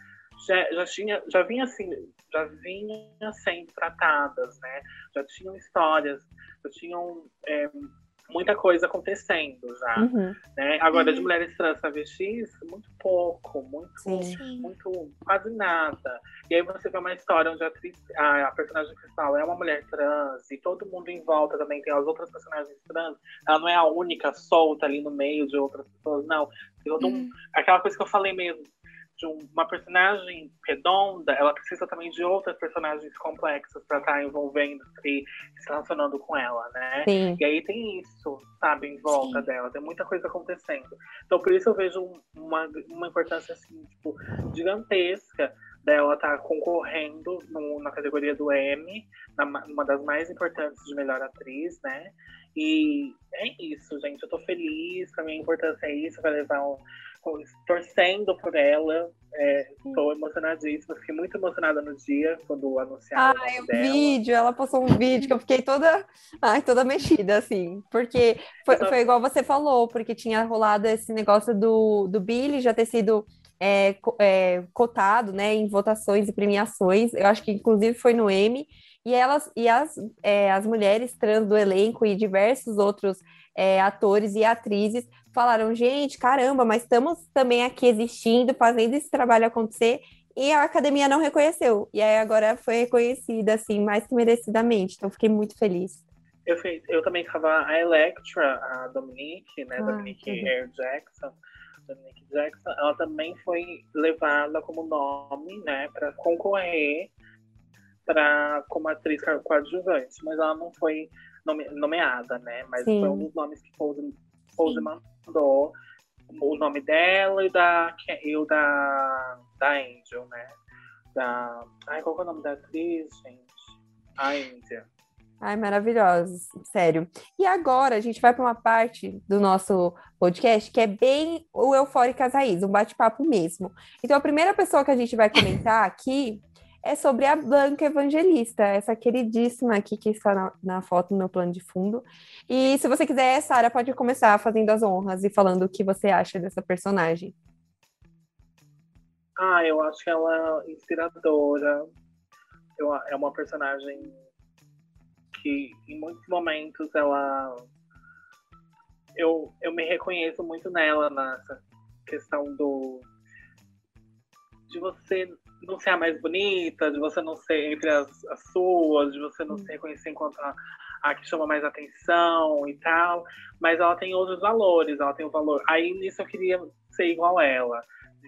já, já, tinha, já vinha assim, já vinha sendo tratadas, né? Já tinham histórias, já tinham é, muita coisa acontecendo já. Uhum. Né? Agora, uhum. de mulheres trans travestis, muito pouco, muito, Sim. muito, quase nada. E aí você vê uma história onde a, atriz, a, a, personagem principal é uma mulher trans e todo mundo em volta também tem as outras personagens trans. Ela não é a única solta ali no meio de outras pessoas, não. Tem todo uhum. um, aquela coisa que eu falei mesmo de uma personagem redonda, ela precisa também de outras personagens complexas para estar tá envolvendo e se relacionando com ela, né? Sim. E aí tem isso, sabe, em volta Sim. dela, tem muita coisa acontecendo. Então por isso eu vejo uma, uma importância assim, tipo, gigantesca dela estar tá concorrendo no, na categoria do M, na, uma das mais importantes de melhor atriz, né? E é isso, gente. Eu tô feliz, pra mim a importância é isso, vai levar um, torcendo por ela. Estou é, emocionadíssima, fiquei muito emocionada no dia quando anunciaram. Ai, o, vídeo, ela postou um vídeo que eu fiquei toda, ai, toda mexida, assim, porque foi, foi igual você falou, porque tinha rolado esse negócio do, do Billy já ter sido é, é, cotado, né, em votações e premiações. Eu acho que inclusive foi no Emmy. E elas e as, é, as mulheres trans do elenco e diversos outros é, atores e atrizes falaram, gente, caramba, mas estamos também aqui existindo, fazendo esse trabalho acontecer, e a academia não reconheceu. E aí agora foi reconhecida, assim, mais que merecidamente. Então fiquei muito feliz. Eu, fiz, eu também estava a Electra, a Dominique, né? Ah, Dominique Air Jackson. Dominique Jackson, ela também foi levada como nome, né, para concorrer para como atriz coadjuvante, mas ela não foi nome, nomeada, né? Mas Sim. foi um dos nomes que Pose, Pose mandou o nome dela e da e o da da Angel, né? Da ai qual é o nome da atriz, gente? A Índia. Ai, maravilhosos, sério. E agora a gente vai para uma parte do nosso podcast que é bem o Eufóricas Raiz, um bate-papo mesmo. Então, a primeira pessoa que a gente vai comentar aqui é sobre a Blanca Evangelista, essa queridíssima aqui que está na, na foto no meu plano de fundo. E se você quiser, Sara, pode começar fazendo as honras e falando o que você acha dessa personagem. Ah, eu acho que ela é inspiradora. Eu, é uma personagem que, em muitos momentos, ela. Eu, eu me reconheço muito nela, nessa questão do. de você não ser a mais bonita, de você não ser entre as, as suas, de você não se reconhecer enquanto a, a, que chama mais atenção e tal, mas ela tem outros valores, ela tem o um valor. Aí nisso eu queria ser igual a ela,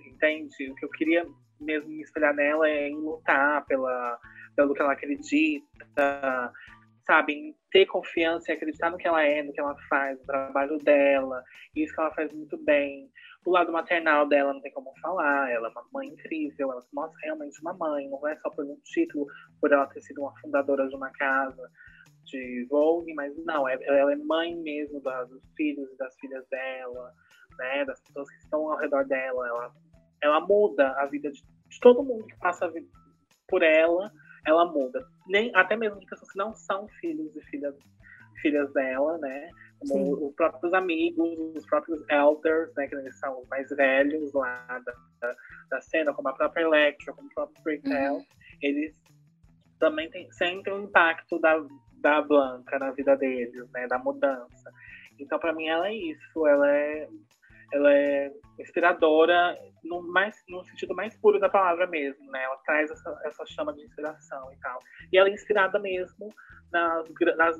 entende? O que eu queria mesmo me espelhar nela é em lutar pela, pelo que ela acredita, sabe? Em ter confiança e acreditar no que ela é, no que ela faz, no trabalho dela, isso que ela faz muito bem. O lado maternal dela não tem como falar, ela é uma mãe incrível, ela se mostra realmente uma mãe, não é só por um título, por ela ter sido uma fundadora de uma casa de Vogue, mas não, é, ela é mãe mesmo dos filhos e das filhas dela, né, das pessoas que estão ao redor dela, ela, ela muda a vida de, de todo mundo que passa por ela, ela muda. Nem, até mesmo de pessoas que não são filhos e filhas, filhas dela, né? Como Sim. os próprios amigos, os próprios elders, né, que eles são os mais velhos lá da, da cena, como a própria Electra, como o próprio Brickell, uhum. eles também tem, sentem o impacto da, da Blanca na vida deles, né, da mudança. Então, para mim, ela é isso, ela é, ela é inspiradora no, mais, no sentido mais puro da palavra mesmo, né? Ela traz essa, essa chama de inspiração e tal. E ela é inspirada mesmo nas, nas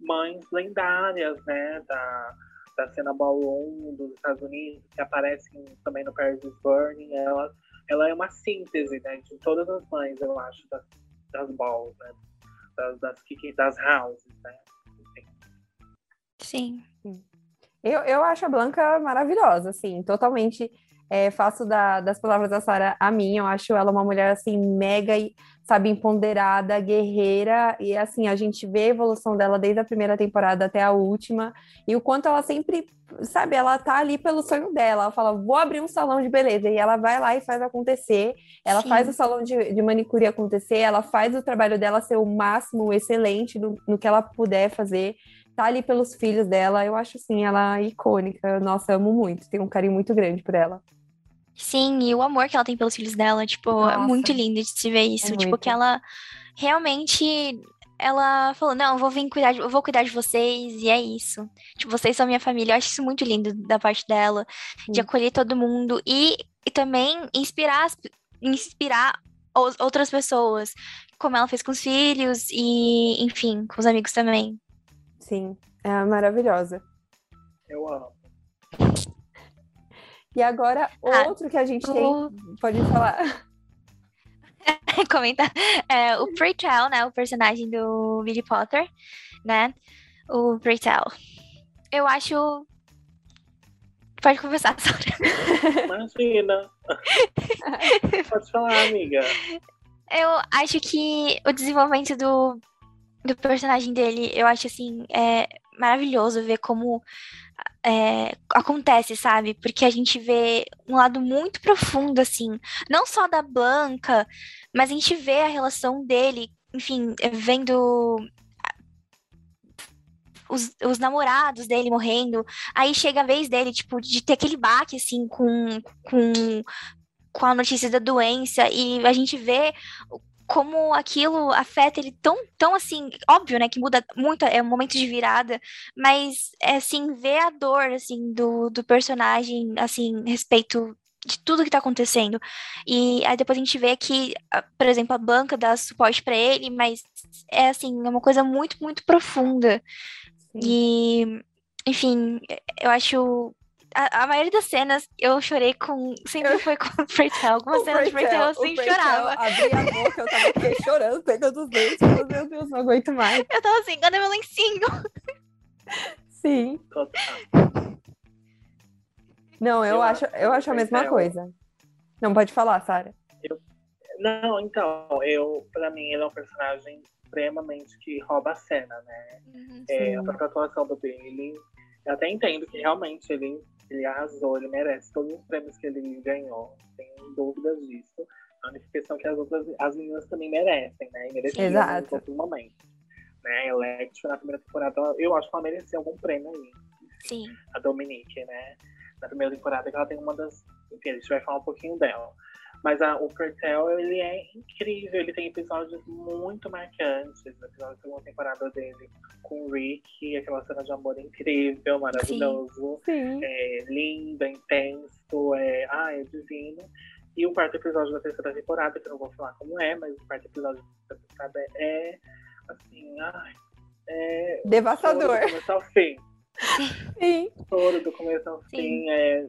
mães lendárias, né, da, da cena ballroom dos Estados Unidos, que aparecem também no Paris is Burning, ela, ela é uma síntese, né, de todas as mães, eu acho, das, das balls, né, das, das, das houses, né. Sim. Eu, eu acho a Blanca maravilhosa, assim, totalmente é, faço da, das palavras da Sara a minha. Eu acho ela uma mulher assim mega, sabe, empoderada, guerreira e assim a gente vê a evolução dela desde a primeira temporada até a última e o quanto ela sempre, sabe, ela tá ali pelo sonho dela. Ela fala, vou abrir um salão de beleza e ela vai lá e faz acontecer. Ela Sim. faz o salão de, de, manicure acontecer. Ela faz o trabalho dela ser o máximo, excelente no, no que ela puder fazer tá ali pelos filhos dela, eu acho assim, ela icônica. Nossa, amo muito, tenho um carinho muito grande por ela. Sim, e o amor que ela tem pelos filhos dela, tipo, Nossa. é muito lindo de se ver isso. É tipo, muito. que ela realmente. Ela falou, não, eu vou vir cuidar de, eu vou cuidar de vocês, e é isso. Tipo, vocês são minha família. Eu acho isso muito lindo da parte dela, Sim. de acolher todo mundo e, e também inspirar, inspirar outras pessoas, como ela fez com os filhos e, enfim, com os amigos também. Sim, é maravilhosa. Eu amo. E agora, ah, outro que a gente o... tem. Pode falar. (laughs) Comentar. É, o Pretel, né? O personagem do Billy Potter, né? O Pretel. Eu acho. Pode conversar, (laughs) Sora. Imagina. (laughs) Pode falar, amiga. Eu acho que o desenvolvimento do, do personagem dele, eu acho assim, é maravilhoso ver como é, acontece, sabe? Porque a gente vê um lado muito profundo, assim, não só da Blanca, mas a gente vê a relação dele, enfim, vendo os, os, namorados dele morrendo. Aí chega a vez dele, tipo, de ter aquele baque, assim, com, com, com a notícia da doença. E a gente vê como aquilo afeta ele tão, tão assim, óbvio, né, que muda muito, é um momento de virada, mas, é, assim, ver a dor, assim, do, do personagem, assim, respeito de tudo que tá acontecendo. E aí depois a gente vê que, por exemplo, a banca dá suporte para ele, mas é, assim, é uma coisa muito, muito profunda. E, enfim, eu acho a, a, maioria das cenas eu chorei com. Sempre foi com o Freitel. Algumas cenas de Freitel eu sempre chorava. Abri a boca, eu tava (laughs) aqui chorando, pegando os dentes. Meu Deus, não aguento mais. Eu tava assim, cadê meu lencinho? Sim. Não, eu, eu acho, eu acho a mesma coisa. Não pode falar, Sara. Não, então, eu, pra mim, ele é um personagem extremamente que rouba a cena, né? Uhum, é, a própria atuação do Billy. Eu até entendo que realmente ele ele arrasou, ele merece todos os prêmios que ele ganhou, sem dúvidas disso. A questão é que as outras, as meninas também merecem, né? E mereciam Exato. em outros momentos. Né? Electra, na primeira temporada, eu acho que ela merecia algum prêmio aí. Sim. A Dominique, né? Na primeira temporada, que ela tem uma das. Enfim, a gente vai falar um pouquinho dela. Mas a, o Pertel, ele é incrível. Ele tem episódios muito marcantes. O episódio da segunda temporada dele com o Rick, aquela cena de amor incrível, maravilhoso. Sim. É, lindo, intenso. É, ah, é divino. E o quarto episódio da terceira temporada, que eu não vou falar como é, mas o quarto episódio da terceira temporada é, assim, ai, é... Devastador. (laughs) Do começo ao fim. Sim. Todo do começo ao Sim. fim é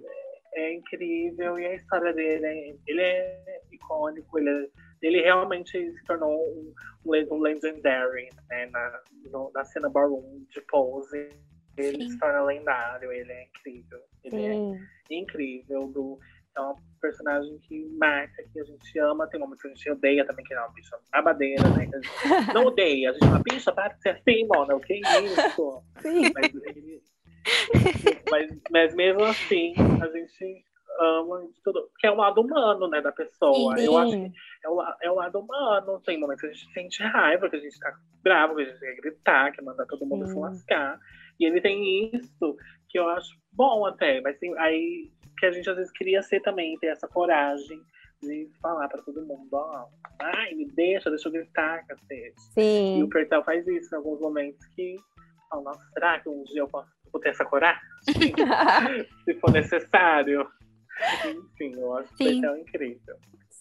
é incrível e a história dele é, ele é icônico, ele, ele realmente se tornou um, um legendary né, na, no, na cena ballroom de pose. Ele Sim. se torna lendário, ele é incrível. Ele é Sim. é incrível. Do, é um personagem que marca, que a gente ama. Tem momentos que a gente odeia também, que é uma bicha babadeira, né? (laughs) não odeia, a gente fala, bicha, para de ser assim, mano, o que é isso? Sim. Mas ele, mas, mas mesmo assim, a gente ama tudo, porque é o lado humano, né, da pessoa. Sim. Eu acho que é o, é o lado humano. Tem momentos que a gente sente raiva, que a gente tá bravo, que a gente quer gritar, quer mandar todo mundo Sim. se lascar. E ele tem isso que eu acho bom até, mas tem, aí que a gente às vezes queria ser também, ter essa coragem de falar para todo mundo, ó, ai, me deixa, deixa eu gritar, cacete. Sim. E o Pertel faz isso em alguns momentos que, oh, nossa, será que um dia eu posso vou ter essa coragem? (laughs) Se for necessário. Enfim, eu acho que o Pertel é incrível.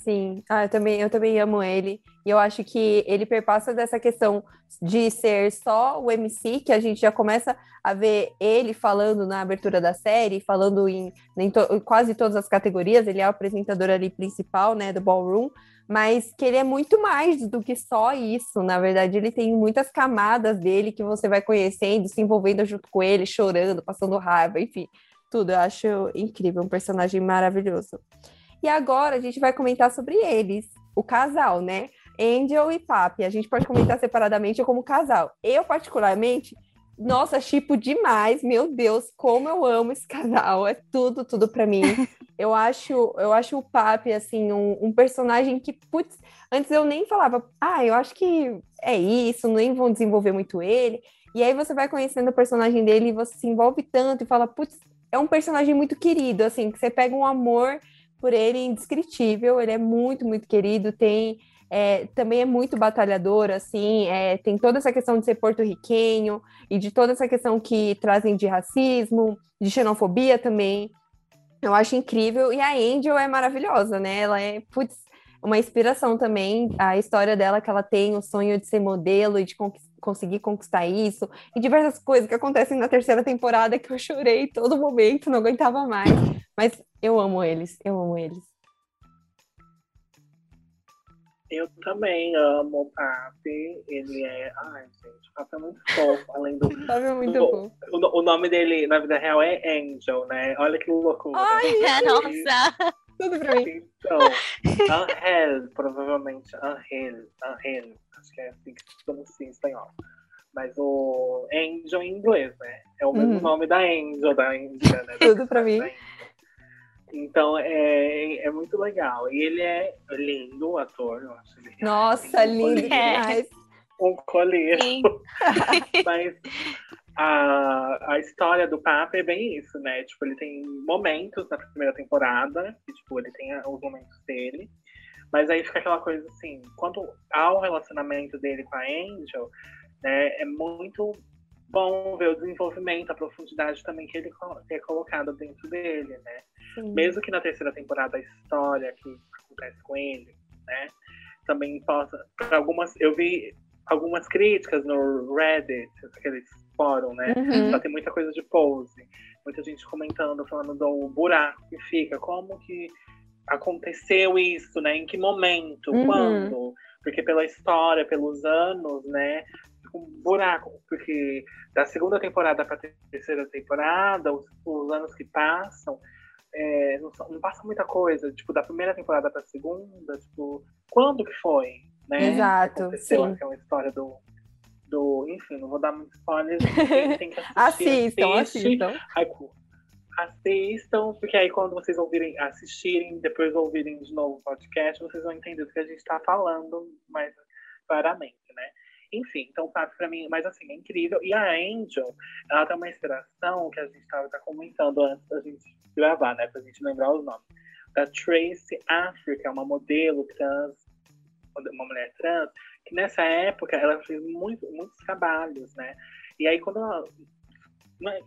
Sim, ah, eu também, eu também amo ele. E eu acho que ele perpassa dessa questão de ser só o MC, que a gente já começa a ver ele falando na abertura da série, falando em, em, to, em quase todas as categorias. Ele é o apresentador ali principal, né, do Ballroom. Mas que ele é muito mais do que só isso. Na verdade, ele tem muitas camadas dele que você vai conhecendo, se envolvendo junto com ele, chorando, passando raiva, enfim, tudo. Eu acho incrível, um personagem maravilhoso. E agora a gente vai comentar sobre eles, o casal, né? Angel e Papi. A gente pode comentar separadamente ou como casal. Eu, particularmente, nossa, chipo demais. Meu Deus, como eu amo esse (laughs) casal. É tudo, tudo para mim. (laughs) Eu acho, eu acho o Papi, assim, um, um, personagem que, putz, antes eu nem falava, ah, eu acho que é isso, nem vão desenvolver muito ele. E aí você vai conhecendo o personagem dele e você se envolve tanto e fala, putz, é um personagem muito querido, assim, que você pega um amor por ele indescritível, ele é muito, muito querido, tem é, também é muito batalhador, assim, é, tem toda essa questão de ser porto-riquenho e de toda essa questão que trazem de racismo, de xenofobia também. Eu acho incrível. E a Angel é maravilhosa, né? Ela é, putz, uma inspiração também. A história dela que ela tem o sonho de ser modelo e de conseguir conquistar isso. E diversas coisas que acontecem na terceira temporada que eu chorei todo momento, não aguentava mais. Mas eu amo eles, eu amo eles. Eu também amo o Papi. Ele é. Ai, gente, o Papi é muito fofo. Além do. (laughs) O Papi é muito do... O, o, nome dele na vida real é Angel, né? Olha que loucura. Ai, (laughs) nossa! Tudo pra mim. Então, Angel, provavelmente. Angel, Angel. Acho que é assim que se pronuncia em espanhol. Mas o Angel em inglês, né? É o mesmo uhum. nome da Angel, da Índia, né? (laughs) Tudo pra mim. Então é, é muito legal. E ele é lindo, o ator, eu acho. Ele Nossa, lindo demais. Um colírio. (laughs) Mas a, a história do Papa é bem isso, né? Tipo, ele tem momentos na primeira temporada, que, tipo, ele tem os momentos dele. Mas aí fica aquela coisa assim, quanto ao relacionamento dele com a Angel, né, é muito bom ver o desenvolvimento, a profundidade também que ele é colocado dentro dele, né? Sim. Mesmo que na terceira temporada a história que acontece com ele, né? Também possa. Algumas, eu vi algumas críticas no Reddit, aqueles fórum, né? Uhum. Só tem muita coisa de pose. Muita gente comentando, falando do buraco que fica, como que aconteceu isso, né? Em que momento, uhum. quando? Porque pela história, pelos anos, né? um buraco, porque da segunda temporada para a terceira temporada, os, os, anos que passam, é, não, não, passa muita coisa. Tipo, da primeira temporada para a segunda, tipo, quando que foi? Né? Exato. Aconteceu, sim. é uma história do, do. Enfim, não vou dar muito spoiler. Tem que assistir, assistam, assiste, assistam. Aí, assistam, porque aí quando vocês ouvirem, assistirem, depois ouvirem de novo o podcast, vocês vão entender do que a gente está falando mais claramente, né? Enfim, então o Papi pra mim, mas assim, é incrível. E a Angel, ela tem uma inspiração que a gente estava tá comentando antes da gente gravar, né? Pra gente lembrar os nomes. Da Tracy Africa, uma modelo trans, uma mulher trans, que nessa época ela fez muito, muitos trabalhos, né? E aí quando ela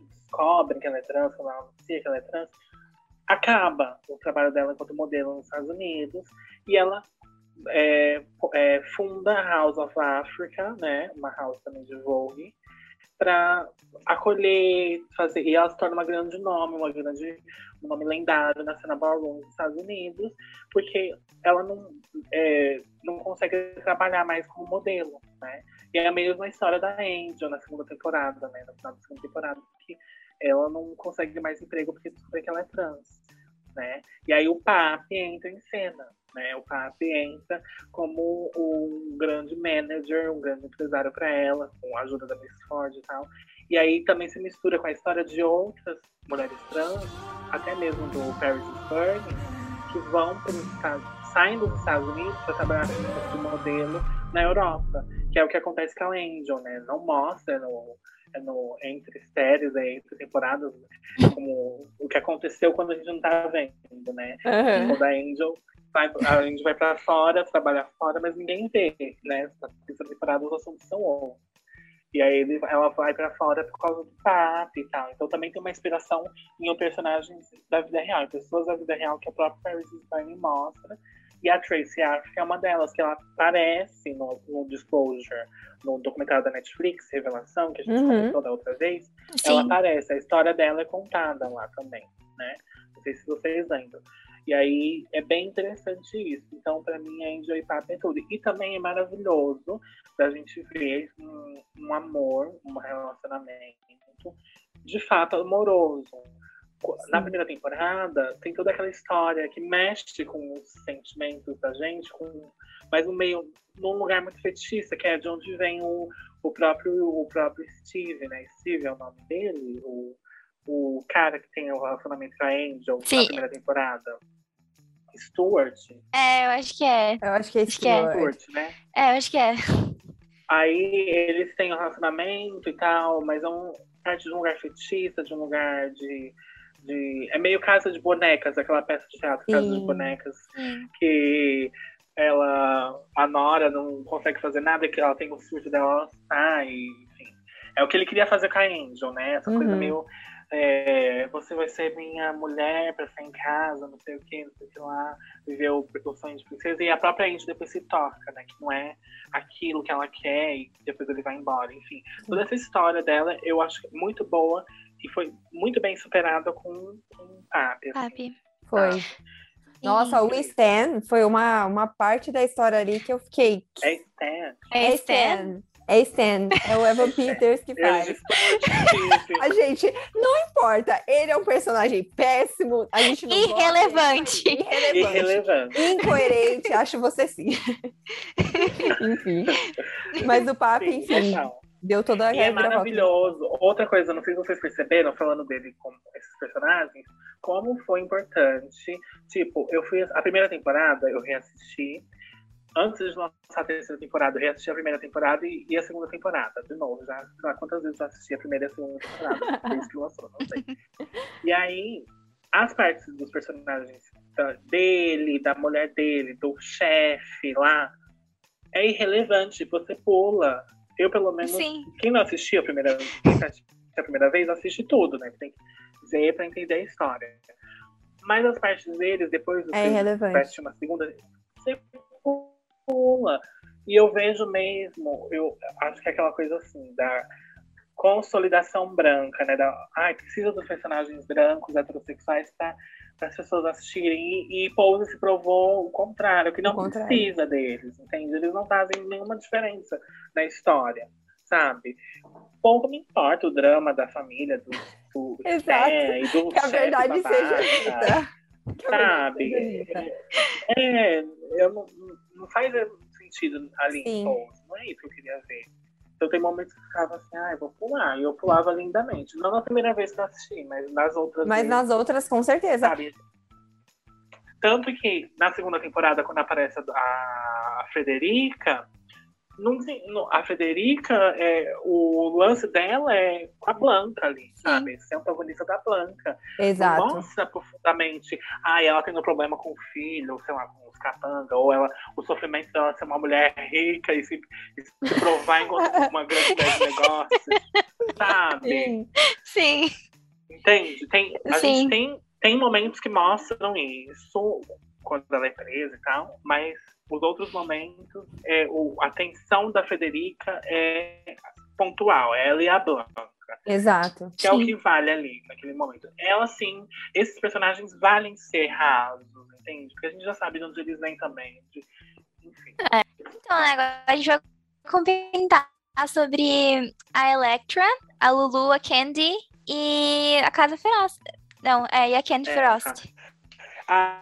descobre que ela é trans, quando ela anuncia que ela é trans, acaba o trabalho dela enquanto modelo nos Estados Unidos e ela é, é, funda a House of Africa, né? Uma house também de Vogue, para acolher, fazer. E ela se torna uma grande nome, uma grande um nome lendário na cena ballroom dos Estados Unidos, porque ela não, é, não consegue trabalhar mais como modelo, né? E é a mesma história da Angel na segunda temporada, né? No final da segunda temporada, que ela não consegue mais emprego porque descobre que ela é trans, né? E aí o Papi entra em cena, né? O Papi entra como um grande manager, um grande empresário para ela, com a ajuda da Miss Ford e tal. E aí também se mistura com a história de outras mulheres trans, até mesmo do Paris Burning, que vão para os Estados, saem dos Estados Unidos para trabalhar como modelo na Europa, que é o que acontece com a Angel, né? Não mostra no, no, entre séries, é, entre temporadas, como o que aconteceu quando a gente não tá vendo, né? Uhum. Quando a Angel vai, a Angel vai pra fora, trabalha fora, mas ninguém vê, né? Essa temporada os assuntos são outros. E aí ele, ela vai pra fora por causa do papo e tal. Então também tem uma inspiração em personagens da vida real, em pessoas da vida real que a própria Paris Hilton mostra. E a Tracy Arthur é uma delas, que ela aparece no, no Disclosure, no documentário da Netflix, Revelação, que a gente Uhum. comentou da outra vez. Ela Sim. aparece, a história dela é contada lá também, né? Não sei se vocês lembram. E aí é bem interessante isso. Então, pra mim, Angel e Papo é tudo. E também é maravilhoso da gente ver um, um amor, um relacionamento de fato amoroso. Na primeira temporada, tem toda aquela história que mexe com os sentimentos da gente, com, mas no meio, num lugar muito fetichista, que é de onde vem o, o, próprio, o próprio Steve, né? Steve é o nome dele, o, o cara que tem o relacionamento com a Angel Sim. na primeira temporada. Stuart. É, eu acho que é. Eu acho que é Acho que é. Stuart. Stuart, né? É, eu acho que é. Aí eles têm um relacionamento e tal, mas é um parte de um lugar fetichista, de um lugar de, de. É meio casa de bonecas, aquela peça de teatro, casa de bonecas, Sim. que ela, a Nora não consegue fazer nada, que ela tem o surto dela, ela sai, enfim. É o que ele queria fazer com a Angel, né? Essa coisa Uhum. meio. É, você vai ser minha mulher pra ficar em casa, não sei o que, não sei o que lá, viver o, o sonho de princesa. E a própria Angel depois se toca, né? Que não é aquilo que ela quer e depois ele vai embora. Enfim, toda essa história dela eu acho muito boa e foi muito bem superada com, com o Papi. assim. Papi. Foi. Nossa, o Stan foi uma, uma parte da história ali que eu fiquei. É Stan. É Stan? É Stan. É o Evan (laughs) Peters que Ele faz. A gente, não importa, ele é um personagem péssimo, a gente não gosta, Irrelevante. irrelevante, irrelevante. incoerente, acho você sim. (laughs) enfim. Mas o papo, Sim, enfim, deu toda a E é maravilhoso. Outra coisa, não sei se vocês perceberam, falando dele com esses personagens, como foi importante. Tipo, eu fui. A primeira temporada eu reassisti. Antes de lançar a terceira temporada, eu reassisti a primeira temporada e, e a segunda temporada, de novo. Já, sei lá quantas vezes eu assisti a primeira e a segunda temporada, (laughs) desde que lançou, não sei. E aí, as partes dos personagens da- dele, da mulher dele, do chefe lá, é irrelevante, você pula. Eu, pelo menos, Sim. quem não assistiu a primeira, assistiu a primeira vez, assiste tudo, né? Tem que ver pra entender a história. Mas as partes deles, depois É irrelevante. uma segunda, você E eu vejo mesmo, eu acho que é aquela coisa assim, da consolidação branca, né? Da, ai, precisa dos personagens brancos, heterossexuais, para as pessoas assistirem. E, e Pose se provou o contrário, que não contrário. precisa deles, entende? Eles não fazem nenhuma diferença na história, sabe? Pouco me importa o drama da família, do, do (laughs) Exato. E do Que a verdade seja. Que a verdade seja Sabe? dita. É, eu não, não faz sentido ali Sim. em Pose. Não é isso que eu queria ver. Então tem momentos que eu ficava assim, ah, eu vou pular. E eu pulava lindamente. Não na primeira vez que eu assisti, mas nas outras Mas vezes, nas outras, com certeza. sabe? Tanto que na segunda temporada, quando aparece a, Frederica, não tem- não- a Frederica, é, o lance dela é com a Blanca ali, sabe? Ser antagonista da Blanca. Exato. mostra profundamente. Ah, ela tendo problema com o filho, sei lá, com capanga, ou ela, o sofrimento dela ser uma mulher rica e se, e se provar enquanto (laughs) uma grande mulher de negócios, sabe? Sim. Sim. Entende? Tem, a Sim. gente tem, tem momentos que mostram isso, quando ela é presa e tal, mas os outros momentos, é, o, a tensão da Federica é pontual, é ela e a Blanca. Exato. Que é o Sim. que vale ali, naquele momento. Ela, sim, esses personagens valem ser rasos, entende? Porque a gente já sabe de onde eles vêm também. de- Enfim. Então, né, agora a gente vai comentar sobre a Electra, a Lulu, a Candy e a Casa Feroz. Não, é, e a Candy É, Frost. A,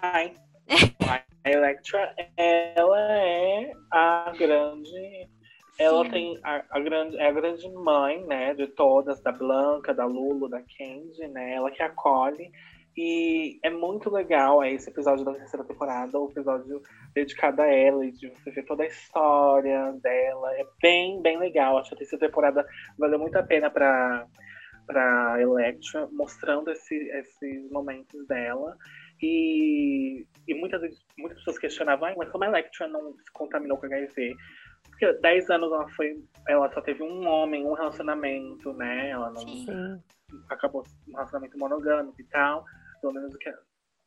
(laughs) a Electra, ela é a grande. Ela Sim. tem a, a grande, é a grande mãe, né, de todas, da Blanca, da Lulu, da Candy, né? Ela que acolhe. E é muito legal é, esse episódio da terceira temporada, o episódio dedicado a ela, e de você ver toda a história dela. É bem, bem legal. Acho que a terceira temporada valeu muito a pena para para Electra, mostrando esse, esses momentos dela. E, e muitas, muitas pessoas questionavam, mas como a Electra não se contaminou com HIV? Porque 10 anos ela foi. Ela só teve um homem, um relacionamento, né? Ela não Sim. Acabou um relacionamento monogâmico e tal. Pelo menos que,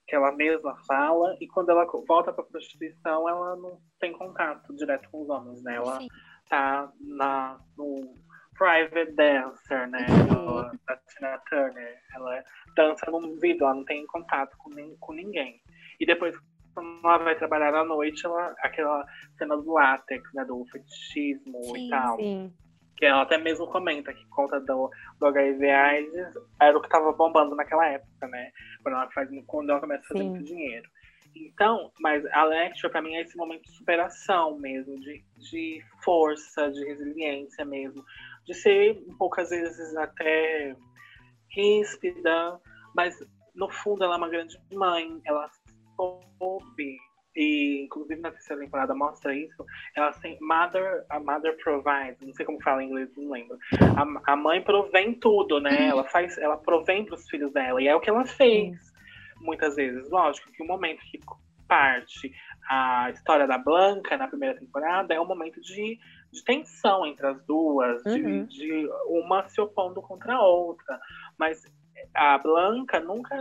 que ela mesma fala. E quando ela volta pra prostituição, ela não tem contato direto com os homens, né? Ela Sim. tá na, no private dancer, né? Da Tina Turner. Ela dança num vídeo, ela não tem contato com, com ninguém. E depois, quando ela vai trabalhar à noite, ela, aquela cena do látex, né? Do fetichismo sim, e tal. Sim. Que ela até mesmo comenta que conta do, do HIV AIDS era o que tava bombando naquela época, né? Quando ela, faz, quando ela começa a fazer sim. muito dinheiro. Então, mas a Lecture para mim é esse momento de superação mesmo, de, de força, de resiliência mesmo, de ser um pouco às vezes até ríspida, mas no fundo ela é uma grande mãe, ela soube e inclusive na terceira temporada mostra isso, ela tem mother, a mother provides, não sei como fala em inglês, não lembro. A, a mãe provém tudo, né? Uhum. Ela faz, ela provém para os filhos dela e é o que ela fez. Muitas vezes, lógico que o momento que parte a história da Blanca na primeira temporada é um momento de de tensão entre as duas, uhum. de, de, uma se opondo contra a outra. Mas a Blanca nunca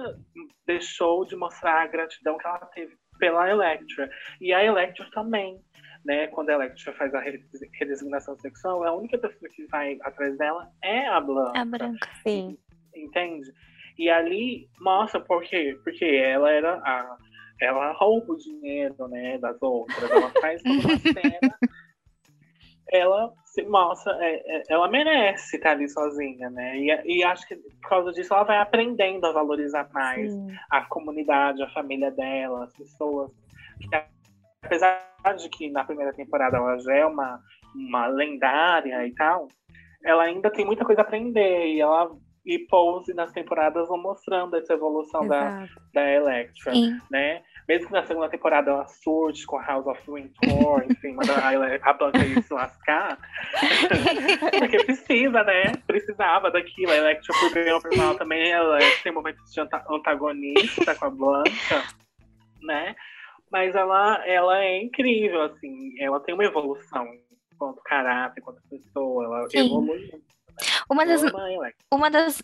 deixou de mostrar a gratidão que ela teve pela Electra. E a Electra também. Né, quando a Electra faz a redesignação sexual, a única pessoa que vai atrás dela é a Blanca. A Blanca, sim. Entende? E ali mostra por quê? Porque ela era a. Ela rouba o dinheiro, né, das outras. Ela faz uma (laughs) cena ela se mostra, é, é, ela merece estar ali sozinha, né? E, e, acho que por causa disso ela vai aprendendo a valorizar mais Sim. a comunidade, a família dela, as pessoas. apesar de que na primeira temporada ela já é uma, uma lendária e tal, ela ainda tem muita coisa a aprender e ela e Pose nas temporadas vão mostrando essa evolução da, da Electra, Sim. né? Mesmo que na segunda temporada ela surge com a House of Winter, (laughs) enfim, manda a, a Blanca ir se lascar. (laughs) Porque precisa, né? Precisava daquilo. A Electra, por bem ou por mal, também ela tem momentos de antagonista com a Blanca, né? Mas ela, ela é incrível, assim. Ela tem uma evolução quanto caráter, quanto pessoa. Ela Sim. evolui uma das, uma das,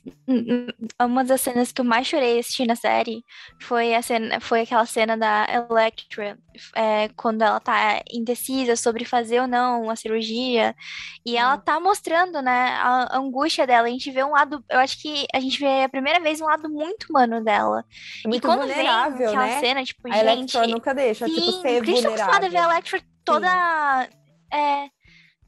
uma das cenas que eu mais chorei assistindo a série foi, a cena, foi aquela cena da Electra, é, quando ela tá indecisa sobre fazer ou não uma cirurgia, e ela tá mostrando, né, a angústia dela. A gente vê um lado, eu acho que a gente vê a primeira vez um lado muito humano dela. Muito e quando vem aquela né? cena, tipo, a gente. Electra nunca deixa, tipo, sim, tipo, ser vulnerável. A gente ver a Electra toda. É,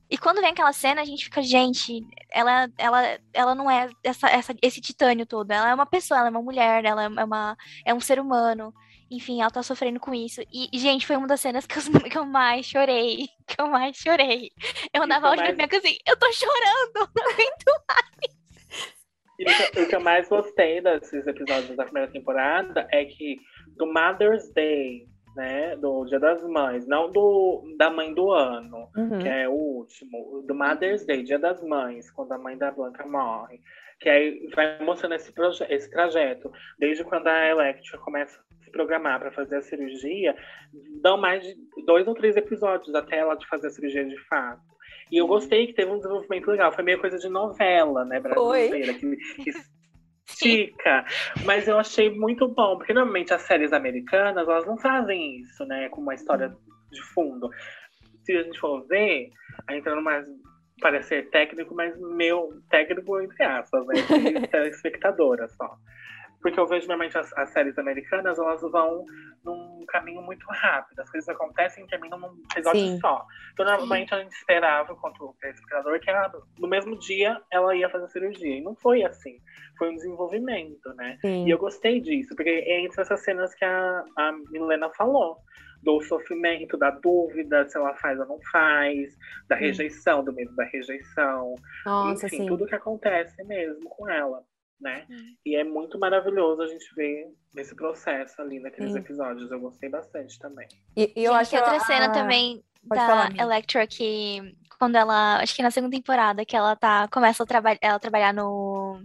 e quando vem aquela cena, a gente fica, gente, ela, ela, ela não é essa, essa, esse titânio todo. Ela é uma pessoa, ela é uma mulher, ela é, uma, é um ser humano. Enfim, ela tá sofrendo com isso. E, gente, foi uma das cenas que eu, (laughs) que eu mais chorei. Que eu mais chorei. Eu andava mais... minha assim, eu tô chorando, (laughs) não aguento mais. E o que eu mais gostei desses episódios da primeira temporada é que do Mother's Day né, do Dia das Mães, não do da mãe do ano, uhum. que é o último, do Mother's Day, Dia das Mães, quando a mãe da Blanca morre, que aí vai mostrando esse, esse trajeto, desde quando a Electra começa a se programar para fazer a cirurgia, dão mais de dois ou três episódios até ela de fazer a cirurgia de fato. E eu gostei que teve um desenvolvimento legal, foi meio coisa de novela, né, brasileira, que, que estica. Mas eu achei muito bom, porque normalmente as séries americanas, elas não fazem isso, né? Com uma história de fundo. Se a gente for ver, entrando mais parecer técnico, mas meu técnico entre aspas, né? (laughs) telespectadora só. Porque eu vejo normalmente as, as, séries americanas, elas vão num caminho muito rápido. As coisas acontecem e terminam num episódio Sim. só. Então, normalmente a gente esperava, quanto o telespectador, que ela, no mesmo dia ela ia fazer a cirurgia. E não foi assim. Foi um desenvolvimento, né? Sim. E eu gostei disso, porque é entre essas cenas que a, a Milena falou do sofrimento, da dúvida se ela faz ou não faz, da rejeição, do medo da rejeição. Nossa, Enfim, sim. tudo que acontece mesmo com ela. Né? E é muito maravilhoso a gente ver esse processo ali naqueles Sim. episódios. Eu gostei bastante também. E, e eu Gente, acho outra a- cena também Pode da falar. Electra que quando ela, acho que na segunda temporada que ela tá começa a trabalhar, ela trabalhar no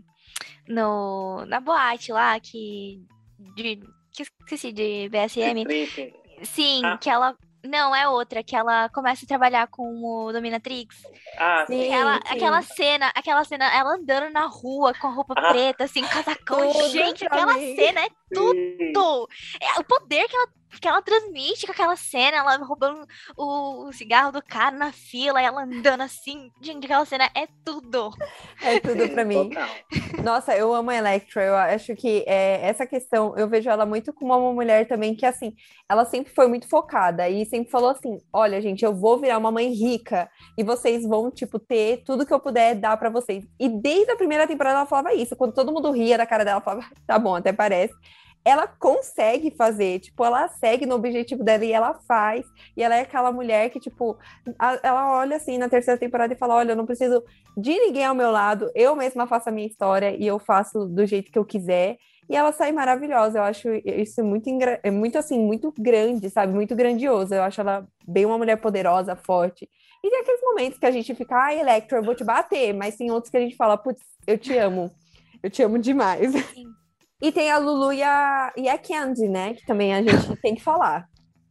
no na boate lá que de que esqueci de BSM. Strip, Sim, Ah. que ela não é outra, que ela começa a trabalhar com o Dominatrix. Ah, Sim. Aquela, sim. aquela cena, aquela cena, ela andando na rua com a roupa Ah. preta, assim, casacão. Gente, aquela mim. cena é tudo. É o poder que ela, que ela transmite com aquela cena, ela roubando o, o cigarro do cara na fila, e ela andando assim. Gente, aquela cena é tudo. É tudo pra mim. Nossa, eu amo a Electra. Eu acho que é, essa questão, eu vejo ela muito como uma mulher também que, assim, ela sempre foi muito focada e sempre falou assim: olha, gente, eu vou virar uma mãe rica e vocês vão, tipo, ter tudo que eu puder dar pra vocês. E desde a primeira temporada ela falava isso. Quando todo mundo ria da cara dela, ela falava: tá bom, até parece. Ela consegue fazer, tipo, ela segue no objetivo dela e ela faz. E ela é aquela mulher que, tipo, a- ela olha assim na terceira temporada e fala: Olha, eu não preciso de ninguém ao meu lado, eu mesma faço a minha história e eu faço do jeito que eu quiser. E ela sai maravilhosa. Eu acho isso muito, é muito assim, muito grande, sabe? Muito grandioso. Eu acho ela bem uma mulher poderosa, forte. E tem aqueles momentos que a gente fica, ai, Electra, eu vou te bater, mas tem outros que a gente fala, putz, eu te amo. Eu te amo demais. Sim. E tem a Lulu e a, e a Candy, né? Que também a gente (laughs) tem que falar.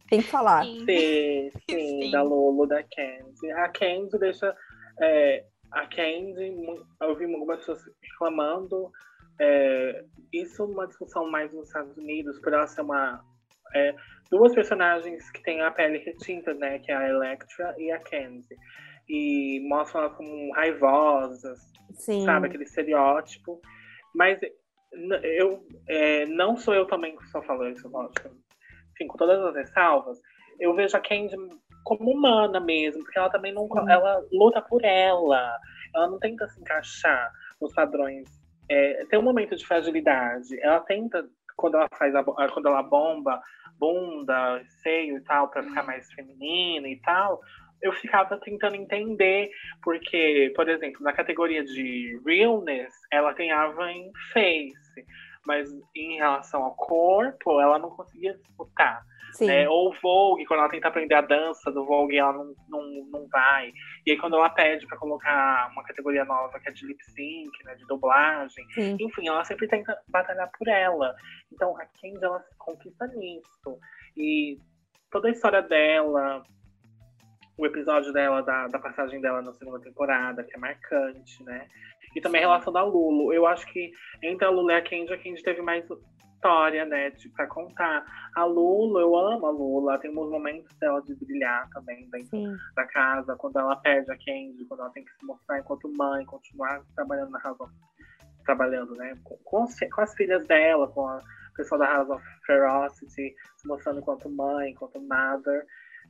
Tem que falar. Sim. Sim, sim, da Lolo, da Candy. A Candy deixa. é, a Candy, eu vi algumas pessoas reclamando. é, isso é uma discussão mais nos Estados Unidos, por ela ser uma. É, duas personagens que têm a pele retinta, né? Que é a Electra e a Candy. E mostram elas como raivosas, Sim. sabe? Aquele estereótipo. Mas eu é, não sou eu também que estou falando isso, lógico. Enfim, com todas as ressalvas, eu vejo a Candy como humana mesmo, porque ela também não. Sim. Ela luta por ela. Ela não tenta se encaixar nos padrões. É, tem um momento de fragilidade. Ela tenta, quando ela faz a, quando ela bomba bunda, seio e tal, pra ficar mais feminina e tal, eu ficava tentando entender, porque, por exemplo, na categoria de realness, ela ganhava em face, mas em relação ao corpo, ela não conseguia disputar. Né? Ou Vogue, quando ela tenta aprender a dança do Vogue, ela não, não, não vai. E aí, quando ela pede pra colocar uma categoria nova, que é de lip sync, né, de dublagem, Sim. enfim, ela sempre tenta batalhar por ela. Então, a Candy, ela se conquista nisso. E toda a história dela, o episódio dela, da, da passagem dela na segunda temporada, que é marcante, né? E também a relação da Lulu. Eu acho que entre a Lulu e a Candy, a Candy teve mais história, né, de, pra contar. A Lulu, eu amo a Lulu, ela tem uns momentos dela de brilhar também dentro Sim. da casa, quando ela perde a Candy, quando ela tem que se mostrar enquanto mãe, continuar trabalhando na House of trabalhando, né, com, com, as, com as filhas dela, com a pessoa da House of Ferocity, se mostrando enquanto mãe, enquanto mother.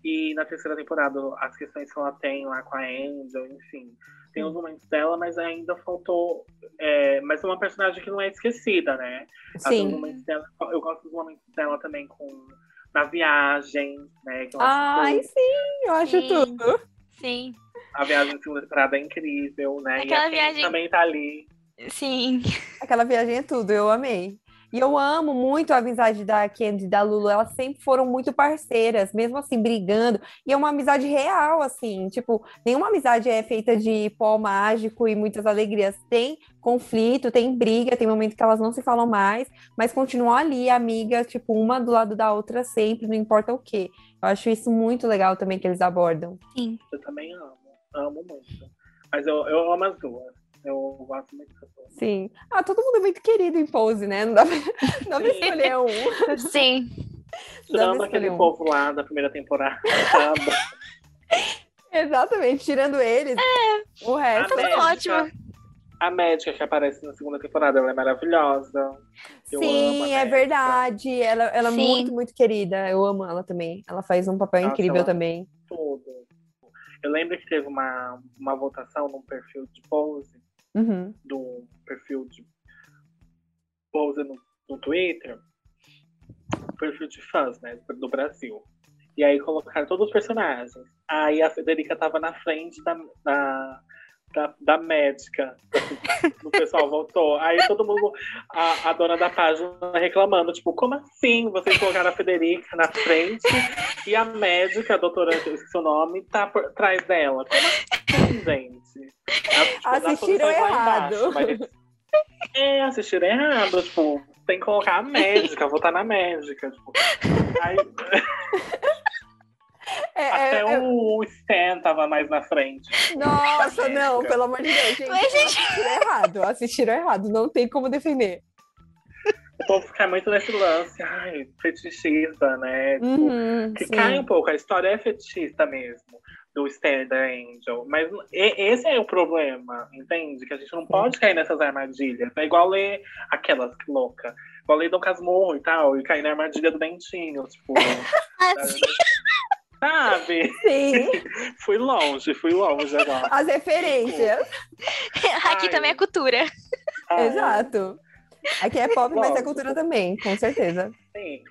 E na terceira temporada, as questões que ela tem lá com a Angel, enfim. Tem os momentos dela, mas ainda faltou. É, mas é uma personagem que não é esquecida, né? Sim. momentos dela, eu gosto dos momentos dela também com na viagem, né? Que eu acho Ai, tudo. sim, eu acho Sim. tudo. Sim, A viagem da segunda temporada é incrível, né? Aquela e viagem- também tá ali. sim. Aquela viagem é tudo, eu amei. E eu amo muito a amizade da Candy e da Lulu, elas sempre foram muito parceiras, mesmo assim, brigando. E é uma amizade real, assim, tipo, nenhuma amizade é feita de pó mágico e muitas alegrias. Tem conflito, tem briga, tem momentos que elas não se falam mais, mas continuam ali, amigas, tipo, uma do lado da outra sempre, não importa o quê. Eu acho isso muito legal também que eles abordam. Sim. Eu também amo. Amo muito. Mas eu, eu amo as duas. Eu gosto muito das duas. Sim. Ah, todo mundo é muito querido em pose, né? Não dá pra, não (laughs) dá pra escolher um. Sim. Tirando aquele um. povo lá da primeira temporada. (laughs) Exatamente, tirando eles, o resto. A Tudo médica- ótimo. A médica que aparece na segunda temporada, ela é maravilhosa. Eu Sim, é médica. verdade. Ela, ela é muito, muito querida. Eu amo ela também. Ela faz um papel Nossa, incrível ela- também. Tudo. Eu lembro que teve uma, uma votação num perfil de pose, Uhum. do perfil de pose no, no Twitter, perfil de fãs, né, do Brasil. E aí colocaram todos os personagens. Aí a Federica tava na frente da, da, da, da médica. o pessoal voltou. Aí todo mundo, a, a, dona da página reclamando, tipo, como assim vocês colocaram a Federica na frente e a médica, a doutora, eu esqueci o nome, tá por trás dela? Como gente? Assistiram errado. Embaixo, mas, (laughs) é, assistiram errado, tipo, tem que colocar a médica, votar na médica. Tipo. Aí... (laughs) É, Até é, o Stan tava mais na frente. Nossa, não, pelo amor de Deus, gente. Mas, gente... Assistiram errado, assistiram errado, não tem como defender. O povo fica muito nesse lance, ai, fetichista, né? Tipo, uhum, que sim. cai um pouco, a história é fetichista mesmo, do Stan da Angel. Mas esse é o problema, entende? Que a gente não pode cair nessas armadilhas. É igual ler aquelas que louca. Igual ler Dom Casmurro e tal, e cair na armadilha do Dentinho, tipo. (laughs) Sabe? Sim. (laughs) fui longe, fui longe agora. As referências. (laughs) Aqui Ai. também é cultura. Ai. Exato. Aqui é pop, mas é cultura também, com certeza. Sim.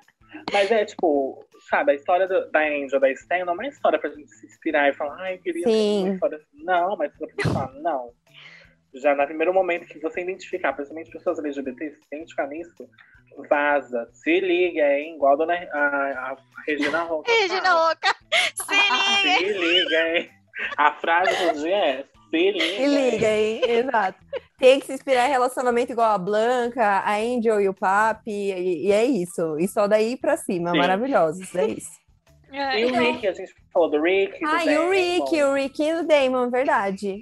Mas é tipo, sabe, a história do, da Angel, da Stan, não é uma história pra gente se inspirar e falar, ai, queria Sim. uma história assim. Não, mas pra gente falar, não. Já no primeiro momento que você identificar, principalmente pessoas LGBT, se identificar nisso, vaza. Se liga, hein? Igual a, dona, a, a Regina Roca. (laughs) Regina Roca. Se (laughs) liga. Se liga, hein? A frase do dia é se liga. Se liga, hein? Exato. Tem que se inspirar em relacionamento igual a Blanca, a Angel e o Papi, e, e é isso. E só daí pra cima, Sim. maravilhosos, é isso. (laughs) E o Rick, a gente falou do Rick. Do ah, e o Rick, o Rick e o Damon, verdade.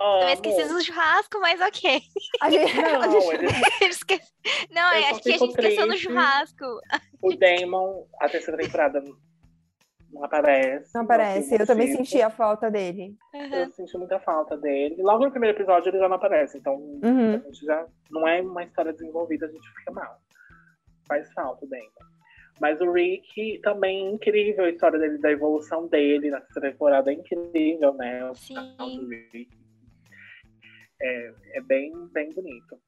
Oh, eu esqueci do churrasco, mas ok. A gente... (laughs) Não, (laughs) a gente... Esque... não acho que a gente esqueceu do churrasco. O Damon, a terceira temporada, não aparece. Não aparece, eu também senti a falta dele. Uhum. Eu senti muita falta dele. Logo no primeiro episódio ele já não aparece, então uhum. a gente já não é uma história desenvolvida, a gente fica mal. Faz falta o Damon. Mas o Rick também é incrível a história dele, da evolução dele na terceira temporada é incrível, né? O Sim. do Rick é, é bem, bem bonito.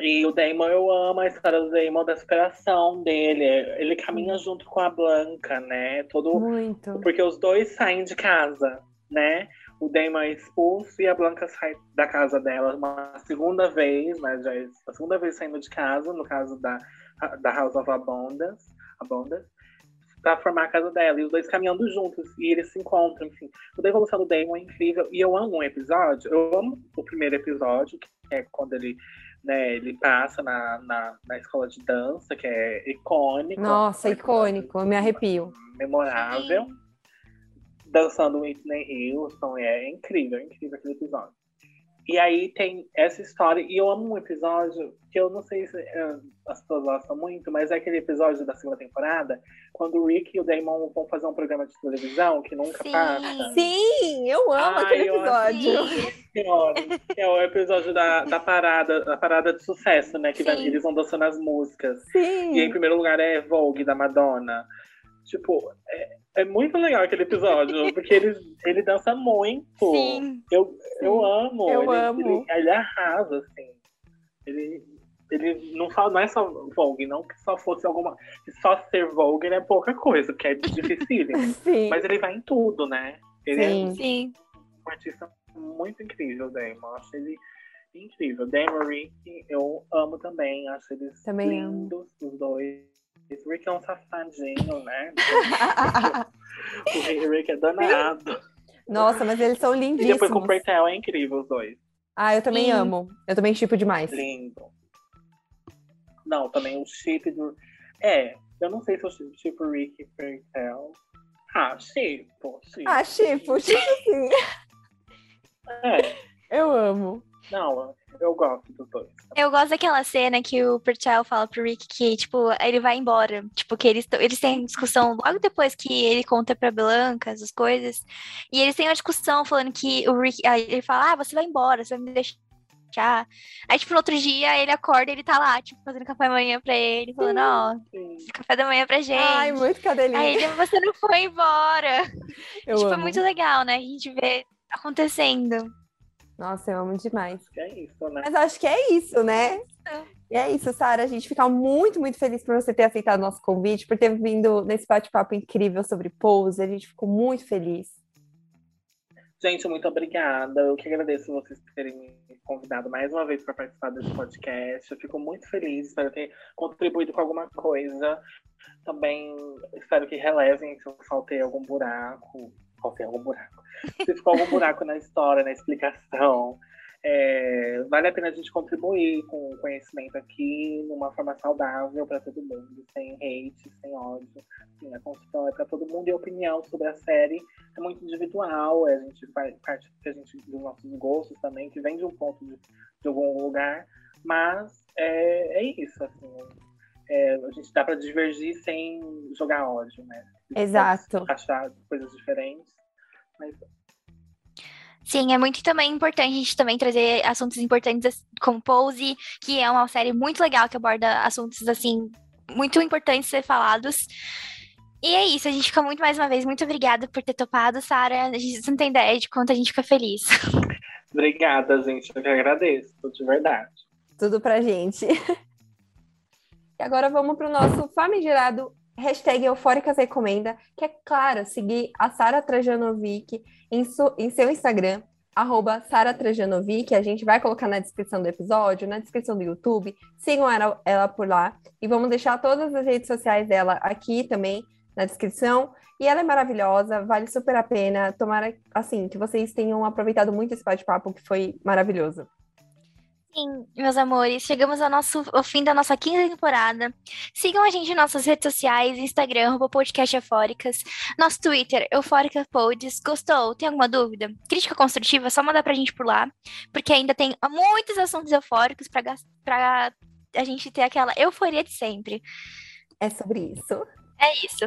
E o Damon, eu amo a história do Damon, da superação dele. Ele caminha junto com a Blanca, né? Todo... Muito. Porque os dois saem de casa, né? O Damon é expulso e a Blanca sai da casa dela uma segunda vez, mas já é a segunda vez saindo de casa, no caso da, da House of Abundance. Abundance para formar a casa dela. E os dois caminhando juntos. E eles se encontram, enfim. O da evolução do Damon é incrível. E eu amo um episódio. Eu amo o primeiro episódio, que é quando ele. Né, ele passa na, na, na escola de dança, que é icônico. Nossa, icônico, eu me arrepio. Memorável. Sim. Dançando Whitney Houston, é incrível, é incrível aquele episódio. E aí tem essa história, e eu amo um episódio que eu não sei se uh, as pessoas gostam muito, mas é aquele episódio da segunda temporada, quando o Rick e o Damon vão fazer um programa de televisão que nunca Sim. passa. Sim, eu amo Ai, aquele episódio. é o episódio da, da parada, da parada de sucesso, né? Que vai, eles vão dançando as músicas. Sim. E em primeiro lugar é Vogue, da Madonna. Tipo, é, é muito legal aquele episódio, (laughs) porque ele, ele dança muito. Sim. Eu, eu amo. Eu ele, amo. Ele, ele arrasa, assim. Ele, ele não, fala, não é só Vogue, não que só fosse alguma. Que só ser Vogue é pouca coisa, porque é difícil. (laughs) Sim. Mas ele vai em tudo, né? Ele Sim. é Sim. um artista muito incrível, Damon. Acho ele incrível. Damon Rick, eu amo também. Acho eles também lindos, amo. os dois. Esse Rick é um safadinho, né? (laughs) o Rick é danado. Nossa, mas eles são lindíssimos. E depois com o Pertel é incrível os dois. Ah, eu também Sim. amo. Eu também chipo demais. Lindo. Não, também o chip do. É, eu não sei se eu chipo Rick e Pertel. Ah, chipo, chipo. Ah, chipo, chipo sim. É. Eu amo. Não, eu gosto dos dois. Eu gosto daquela cena que o Pertel fala pro Rick que, tipo, ele vai embora. Tipo, que eles, eles têm discussão logo depois que ele conta pra Blanca essas coisas. E eles têm uma discussão falando que o Rick. Aí ele fala: Ah, você vai embora, você vai me deixar. Aí, tipo, no outro dia ele acorda e ele tá lá, tipo, fazendo café da manhã pra ele, falando, ó, oh, café da manhã pra gente. Ai, muito cadelinha. Aí ele, você não foi embora. (laughs) Eu tipo, amo. é muito legal, né? A gente vê acontecendo. Nossa, eu amo demais. É isso, né? Mas acho que é isso, né? É. E é isso, Sara. A gente fica muito, muito feliz por você ter aceitado o nosso convite, por ter vindo nesse bate-papo incrível sobre pose. A gente ficou muito feliz. Gente, muito obrigada. Eu que agradeço vocês terem me convidado mais uma vez para participar desse podcast. Eu fico muito feliz, espero ter contribuído com alguma coisa. Também espero que relevem se eu faltei algum buraco. Faltei algum buraco. Se ficou algum buraco na história, na explicação. É, vale a pena a gente contribuir com o conhecimento aqui numa forma saudável para todo mundo, sem hate, sem ódio. Assim, a construção é para todo mundo e a opinião sobre a série é muito individual. A gente faz parte que a gente, dos nossos gostos também, que vem de um ponto de, de algum lugar, mas é, é isso. Assim, é, a gente dá para divergir sem jogar ódio, né? Exato. Achar coisas diferentes, mas Sim, é muito também importante a gente também trazer assuntos importantes como Pose, que é uma série muito legal que aborda assuntos assim muito importantes ser falados. E é isso, a gente fica muito mais uma vez muito obrigada por ter topado, Sara. A gente não tem ideia de quanto a gente fica feliz. (laughs) Obrigada, gente. Eu que agradeço, de verdade. Tudo pra gente. (laughs) E agora vamos para o nosso famigerado hashtag Eufóricas Recomenda, que é claro, seguir a Sara Trajanovic em, em, seu Instagram, arroba Sara Trajanovic, a gente vai colocar na descrição do episódio, na descrição do YouTube, sigam ela, ela por lá, e vamos deixar todas as redes sociais dela aqui também na descrição, e ela é maravilhosa, vale super a pena, tomara, assim, que vocês tenham aproveitado muito esse bate-papo, que foi maravilhoso. Sim, meus amores, chegamos ao, nosso, ao fim da nossa quinta temporada. Sigam a gente nas nossas redes sociais, Instagram, podcast Eufóricas, nosso Twitter, Eufórica Pods. Gostou? Tem alguma dúvida? Crítica construtiva, só mandar pra gente por lá, porque ainda tem muitos assuntos eufóricos pra, pra a gente ter aquela euforia de sempre. É sobre isso. É isso.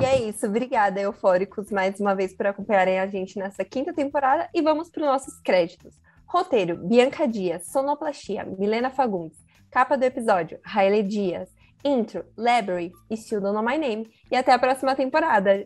E é isso. Obrigada, Eufóricos, mais uma vez por acompanharem a gente nessa quinta temporada. E vamos para os nossos créditos. Roteiro: Bianca Dias, Sonoplastia, Milena Fagundes. Capa do episódio: Haile Dias. Intro: Library e Still Don't Know My Name. E até a próxima temporada!